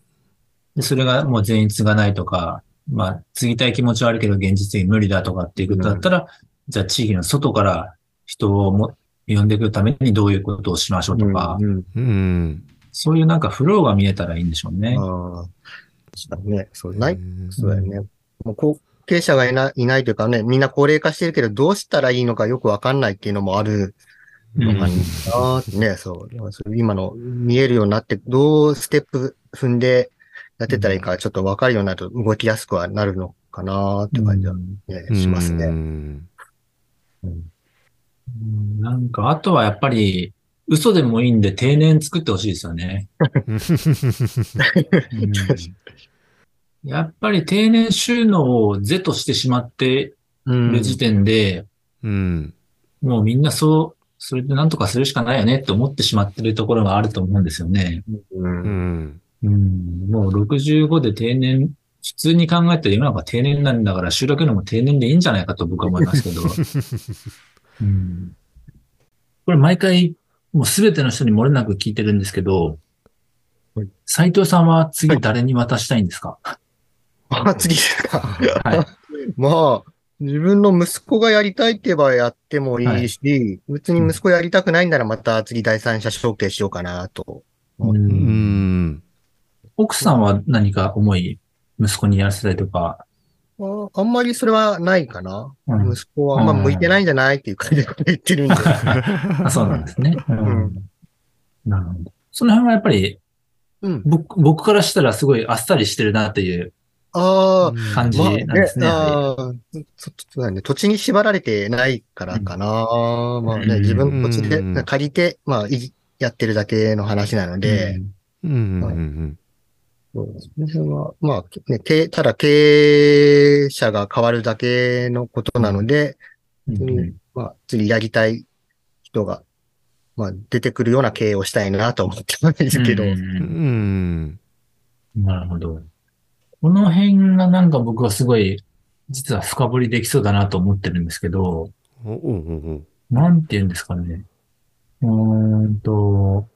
でそれがもう全員継がないとか、まあ、継ぎたい気持ちはあるけど現実的に無理だとかっていうことだったら、じゃあ地域の外から人をも呼んでくるためにどういうことをしましょうとか、うんうん。そういうなんかフローが見えたらいいんでしょうね。ああ、確かにね。そう、ない、そうだよね。もう後継者がいない、いないというかね、みんな高齢化してるけど、どうしたらいいのかよくわかんないっていうのもあるのかなってね、そう。今の見えるようになって、どうステップ踏んでやってたらいいか、ちょっとわかるようになると動きやすくはなるのかなって感じは、ねしますうね。んうんなんか、あとはやっぱり、嘘でもいいんで定年作ってほしいですよね。(laughs) (laughs) (laughs) うんやっぱり定年収納を是としてしまってうんる時点で、うん。もうみんなそう、それで何とかするしかないよねって思ってしまってるところがあると思うんですよね。うんうん。うん、もう65で定年、普通に考えたら世の中定年なんだから集落のも定年でいいんじゃないかと僕は思いますけど。(laughs) うん、これ毎回、もうすべての人に漏れなく聞いてるんですけどはい、斉藤さんは次誰に渡したいんですか、あ、次ですか。はい。(laughs) まあ、自分の息子がやりたいって言えばやってもいいし、別に息子やりたくないんならまた次第三者承継しようかなと。ううんん。奥さんは何か思い、息子にやらせたいとか、ああんまりそれはないかな。うん息子はあんま向いてないんじゃないっていう感じで言ってるんで。(laughs) あそうなんですね。うんんなるほど。その辺はやっぱりうん。僕僕からしたらすごいあっさりしてるなっていうああ、感じまあなんですね。やはああそそうだね。土地に縛られてないからかな。まあね、うん自分の土地うんで借りて、まあ、やってるだけの話なのりで、うん。うん。そうその辺は、まあ、ね、ただ経営者が変わるだけのことなので、うんうんまあ、次やりたい人が、まあ、出てくるような経営をしたいなと思ってるんですけど、うんうん。なるほど。この辺がなんか僕はすごい、実は深掘りできそうだなと思ってるんですけど、おおおなんて言うんですかね。うーんと、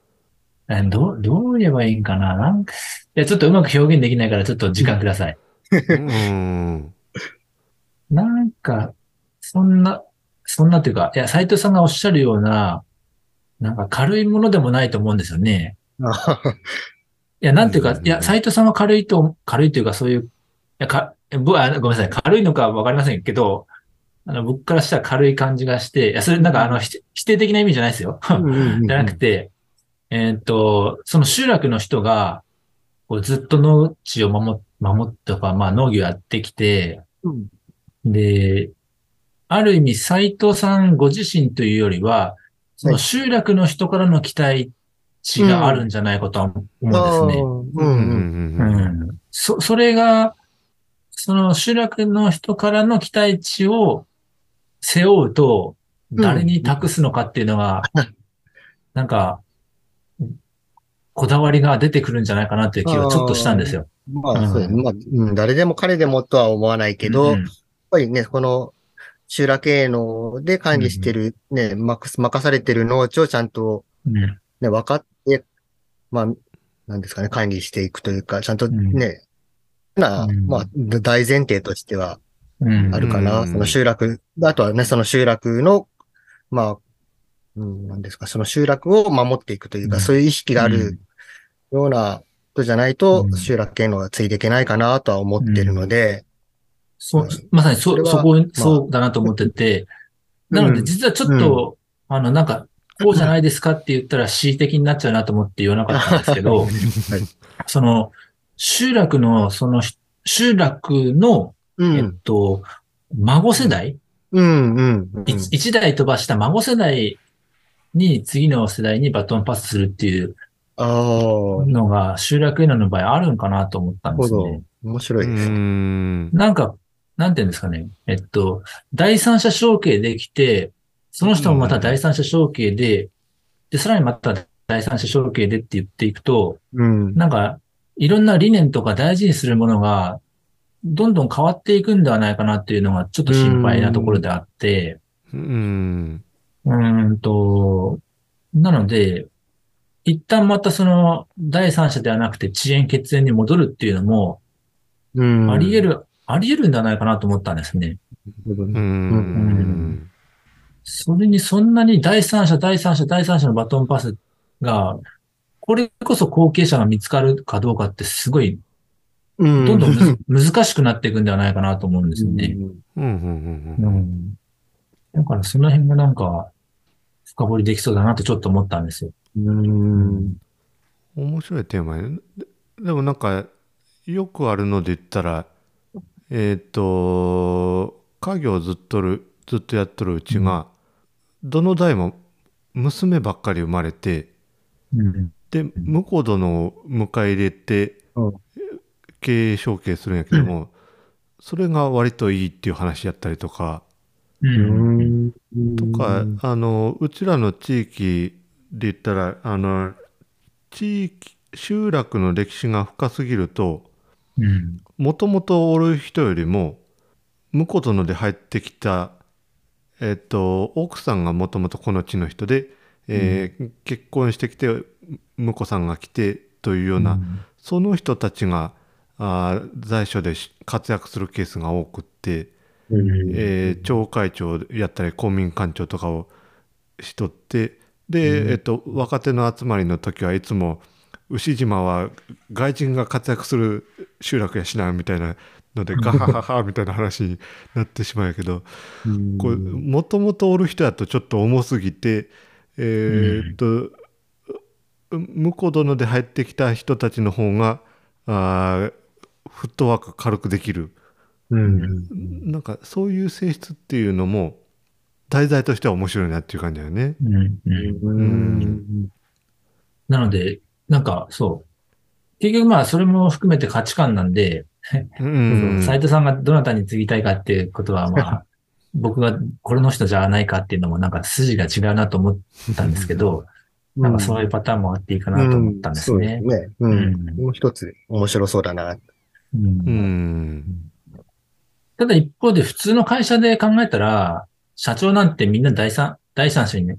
えどう、どう言えばいいんかななんか、いや、ちょっとうまく表現できないからちょっと時間ください。うん。なんか、そんな、そんなというか、いや、斉藤さんがおっしゃるような、なんか軽いものでもないと思うんですよね。(laughs) いや、なんていうか、うんいや、斉藤さんは軽いと、軽いというか、そういう、いや、か、ごめんなさい、軽いのかわかりませんけど、あの、僕からしたら軽い感じがして、いや、それなんかあの、否否定的な意味じゃないですよ。(laughs) じゃなくて、えーっと、その集落の人が、こうずっと農地を守っ、守っとか、まあ農業やってきて、うん。で、ある意味斉藤さんご自身というよりは、その集落の人からの期待値があるんじゃないかとは思うんですね。うんううんん。うん。そ、それが、その集落の人からの期待値を背負うと、誰に託すのかっていうのが、(laughs) なんか、こだわりが出てくるんじゃないかなっていう気がちょっとしたんですよ。まあ、そうですね。まあ、うん、誰でも彼でもとは思わないけど、やっうんぱりね、この集落営農で管理してる、ね、任任されてる農地をちゃんとうんね、分かって、まあ、なんですかね、管理していくというか、ちゃんとね、な、うん。まあ、大前提としてはうん。あるかな。うん。その集落、あとはね、その集落の、まあ、うん、なんですか、その集落を守っていくというか、うん。そういう意識があるような人じゃないと、うん。集落系のはついていけないかなとは思ってるので、そう、まさにそ、そこ、あ。そうだなと思ってて、なのでうん。実はちょっと、あの、なんか、こうじゃないですかって言ったら恣意的になっちゃうなと思って言わなかったんですけど、その、集落の、その、集落の、えっうん、と、孫世代、うん、うん。うん一一代飛ばした孫世代に次の世代にバトンパスするっていうのが集落営農の場合あるんかなと思ったんですね。。面白いです。ん。なんか、なんていうんですかね。えっと、第三者承継できて、その人もまた第三者承継で、で、さらにまた第三者承継でって言っていくと、うん。なんか、いろんな理念とか大事にするものが、どんどん変わっていくんではないかなっていうのがちょっと心配なところであって、うん。うーんと、なので、一旦またその第三者ではなくて遅延血縁に戻るっていうのも、うん。あり得る、あり得るんじゃないかなと思ったんですね。る。うん。んそれにそんなに第三者、第三者、第三者のバトンパスが、これこそ後継者が見つかるかどうかってすごい、うん。どんどん難しくなっていくんではないかなと思うんですよね。うん。うん。うん。だからその辺がなんか、深掘りできそうだなとちょっと思ったんですよ。うん。面白いテーマね。ででもなんか、よくあるので言ったら、えっ、と、家業をずっとる、ずっとやっとるうちが、どの代も娘ばっかり生まれて、うん。で、婿殿を迎え入れてうん、経営承継するんやけども、それが割といいっていう話やったりとか。とか、あの、うちらの地域で言ったら、あの、地域、集落の歴史が深すぎると、うん。もともとおる人よりも、婿殿で入ってきた、えっと、奥さんがもともとこの地の人で、えー結婚してきて、婿さんが来てというような、その人たちが、あー在所でし活躍するケースが多くって、うん。えー町会長やったり公民館長とかをしとってで、えっと、若手の集まりの時はいつも牛島は外人が活躍する集落やしなみたいなのでガハハハみたいな話になってしまうんやけどもともとおる人やとちょっと重すぎてえーっと婿殿で入ってきた人たちの方があーフットワーク軽くできる。うん。なんかそういう性質っていうのも題材としては面白いなっていう感じだよね。うん。なので、なんか、そう。結局まあ、それも含めて価値観なんで、うん。斉藤さんがどなたに継ぎたいかっていうことは、まあ、(laughs) 僕がこれの人じゃないかっていうのもなんか筋が違うなと思ったんですけど、なんかそういうパターンもあっていいかなと思ったんですね。そうですね。ううんん。もう一つ面白そうだな。うんうん。ただ一方で普通の会社で考えたら、社長なんてみんな第三、第三者にね、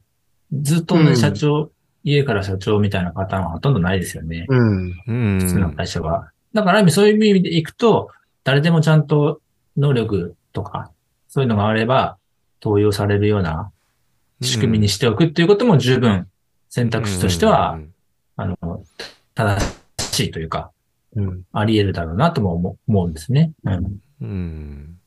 ずっと同じ社長、家から社長みたいなパターンはほとんどないですよね。うん。うん。普通の会社は。だからそういう意味でいくと、誰でもちゃんと能力とか、そういうのがあれば、登用されるような仕組みにしておくっていうことも十分選択肢としては、あの、正しいというか、うん。あり得るだろうなとも思思うんですね。うん。うん。うん。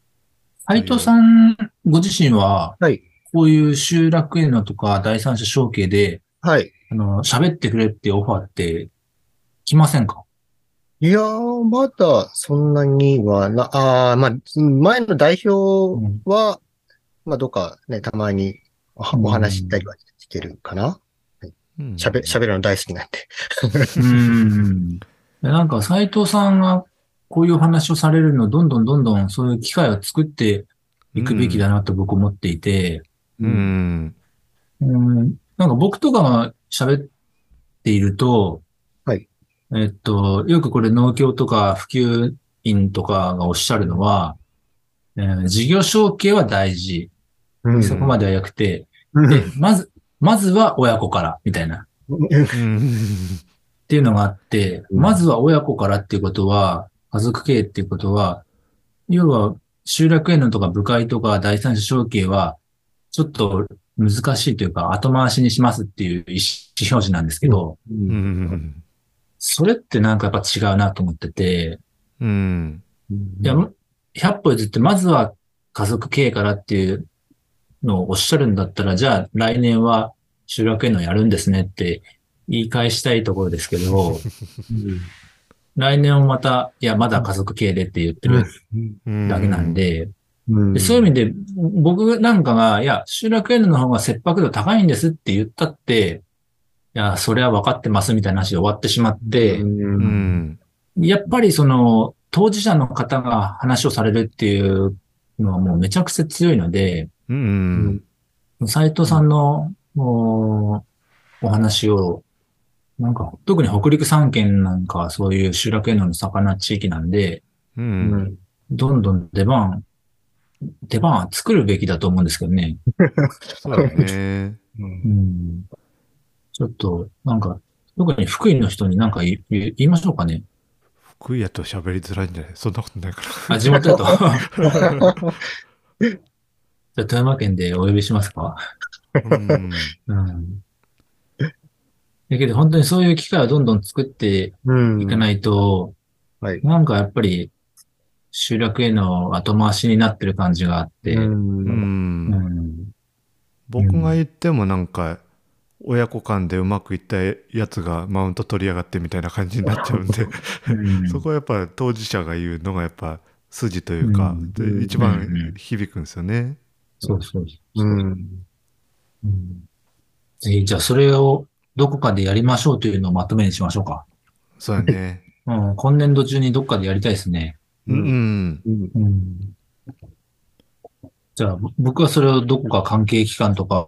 斉藤さんご自身は、はい。こういう集落へのとか第三者承継で、はい。あの、喋ってくれってオファーって来ませんか？いやー、まだそんなにはな、あーまあ、前の代表は、まあ、どっかね、たまにお話ししたりはしてるかな。喋、喋るの大好きなんで。うん。で (laughs) なんか斉藤さんがこういうお話をされるの、どんどんどんどんそういう機会を作っていくべきだなと僕思っていて、うん。うん、なんか僕とかが喋っていると、はい。えっと、よくこれ農協とか普及員とかがおっしゃるのは、えー事業承継は大事。うんそこまではよくて、うんで、まず、まずは親子から、みたいな。うん。っていうのがあって、うんまずは親子からっていうことは、家族経営っていうことは、要は集落営農とか部会とか第三者承継は、ちょっと難しいというか後回しにしますっていう意思表示なんですけど。それってなんかやっぱ違うなと思ってて、うん。いや、100歩譲ってまずは家族経営からっていうのをおっしゃるんだったら、じゃあ来年は集落営農やるんですねって言い返したいところですけど、(laughs) 来年もまた、いや、まだ家族経営でって言ってるうんだけなん。で、うんでそういう意味で、僕なんかが、いや、集落営農の方が切迫度高いんですって言ったって、いや、それは分かってますみたいな話で終わってしまって。やっぱりその、当事者の方が話をされるっていうのはもうめちゃくちゃ強いので、うん。斉藤さんの、おお話を、なんか、特に北陸三県なんかはそういう集落営農の魚地域なんで、う。うんんどんどん出番、出番は作るべきだと思うんですけどね。(laughs) そうだね。うん。ちょっと、なんか、特に福井の人になんか言い言いましょうかね。福井やと喋りづらいんじゃない？そんなことないから。あ、地元だと。(laughs) じゃあ富山県でお呼びしますか？うん。うん。だけど本当にそういう機会をどんどん作ってうんいかないと、はい。なんかやっぱり集落への後回しになってる感じがあって、ううんん。うん僕が言ってもなんか、親子間でうまくいったやつがマウント取りやがってみたいな感じになっちゃうんで、うんそこはやっぱ当事者が言うのがやっぱ筋というか、うんで一番響くんですよね。そうそうそう。うん。うんぜひ、じゃあそれをどこかでやりましょうというのをまとめにしましょうか。そうやね。(laughs) うん、今年度中にどっかでやりたいですね。うん。うんうんうん。じゃあ、ぼ僕はそれをどこか関係機関とか、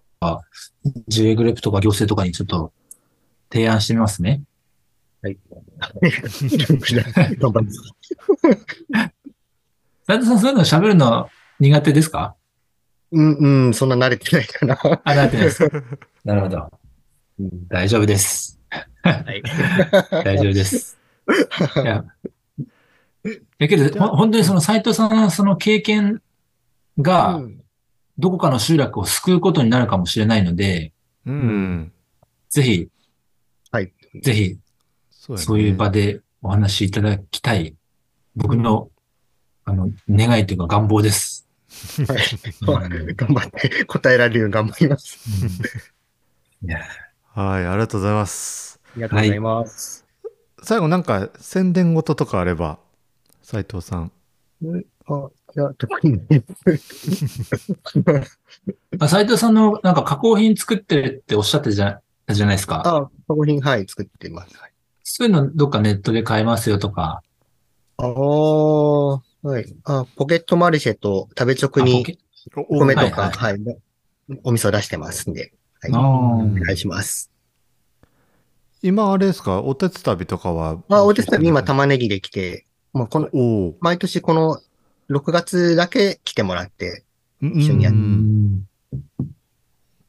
自営グループとか行政とかにちょっと提案してみますね。頑張ります。(laughs) 斉藤さん、そういうの喋るの苦手ですか？うん、うん、そんな慣れてないかな。あ、慣れてないです。(laughs) なるほど。うん大丈夫です。はい。(laughs) 大丈夫です。いや、だけど、ほ本当にその斉藤さんのその経験が、うんどこかの集落を救うことになるかもしれないので、うん。ぜひ、はい。ぜひ、そうやねそういう場でお話しいただきたい、僕の、あの、願いというか願望です。はい (laughs) 頑張って答えられるように頑張ります。いやはい、ありがとうございます。ありがとうございます。最後なんか宣伝事とかあれば、斉藤さん。あ、いや、特にね。あ (laughs) 斉藤さんのなんか加工品作ってるっておっしゃってたじゃたじゃないですか。あ、作品、はい、作ってます。はいそういうのどっかネットで買えますよとか。ああ、はい。あ、ポケットマルシェと食べ直にケお米とか、はいはい、お味噌出してますんで、はい。あおー願いします。今あれですか？おてつたびとかはあ、お手伝い今玉ねぎで来て、もうこの、おお毎年この6月だけ来てもらって、ー。一緒にやる。うん。うん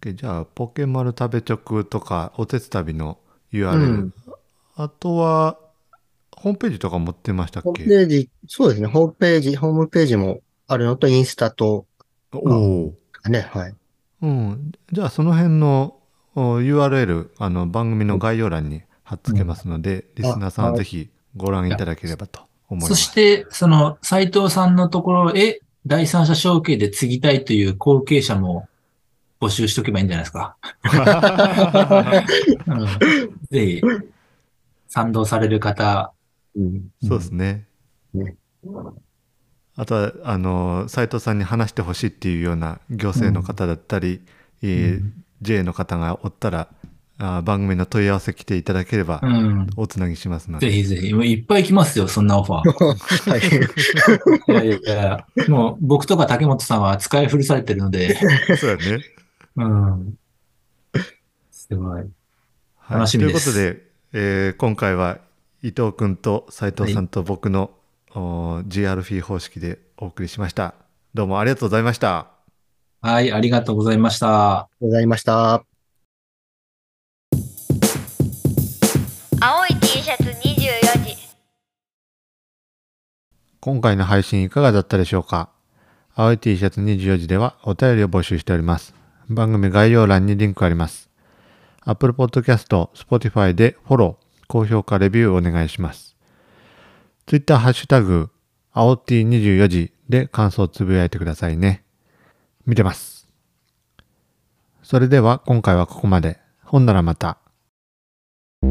じゃあ、ポケマル食べ直とか、おてつたびのう URL、ん。あとは、ホームページとか持ってましたっホームけページ、そうですね、ホームページ、ホームページもあるのとインスタと、おおね、はい。うん。じゃあ、その辺のお URL、あの、番組の概要欄に貼っつけますので、リスナーさんはぜひご覧いただければと思います。そして、その、斉藤さんのところへ、第三者承継で継ぎたいという後継者も募集しとけばいいんじゃないですか。(laughs) うんぜひ、賛同される方、うん。そうですね。ねあとは、あの、斉藤さんに話してほしいっていうような行政の方だったり、えー J の方がおったら、あ番組の問い合わせ来ていただければうん。おつなぎしますので、ぜひぜひ。もういっぱい来ますよ、そんなオファー。(laughs) はい。いやいやいや、もう僕とか竹本さんは使い古されてるので、そうだね。うん。すごい。はい、楽しみですということで、えー今回は伊藤君と斉藤さんと僕の、お GRP 方式でお送りしました。どうもありがとうございました。はい、ありがとうございました。ございました。今回の配信いかがだったでしょうか？青い T シャツ24時ではお便りを募集しております。番組概要欄にリンクあります。Apple Podcast、Spotify でフォロー、高評価、レビューお願いします。Twitter ハッシュタグ、青 T24 時で感想をつぶやいてくださいね。見てます。それでは今回はここまで。ほんならまた。テ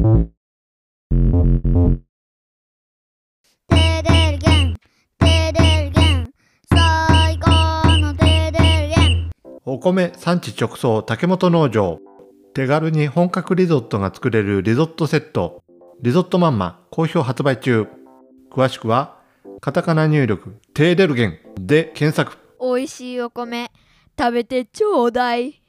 レお米産地直送竹本農場。手軽に本格リゾットが作れるリゾットセット。リゾットマンマ好評発売中。詳しくはカタカナ入力テーデルゲンで検索。美味しいお米食べてちょうだい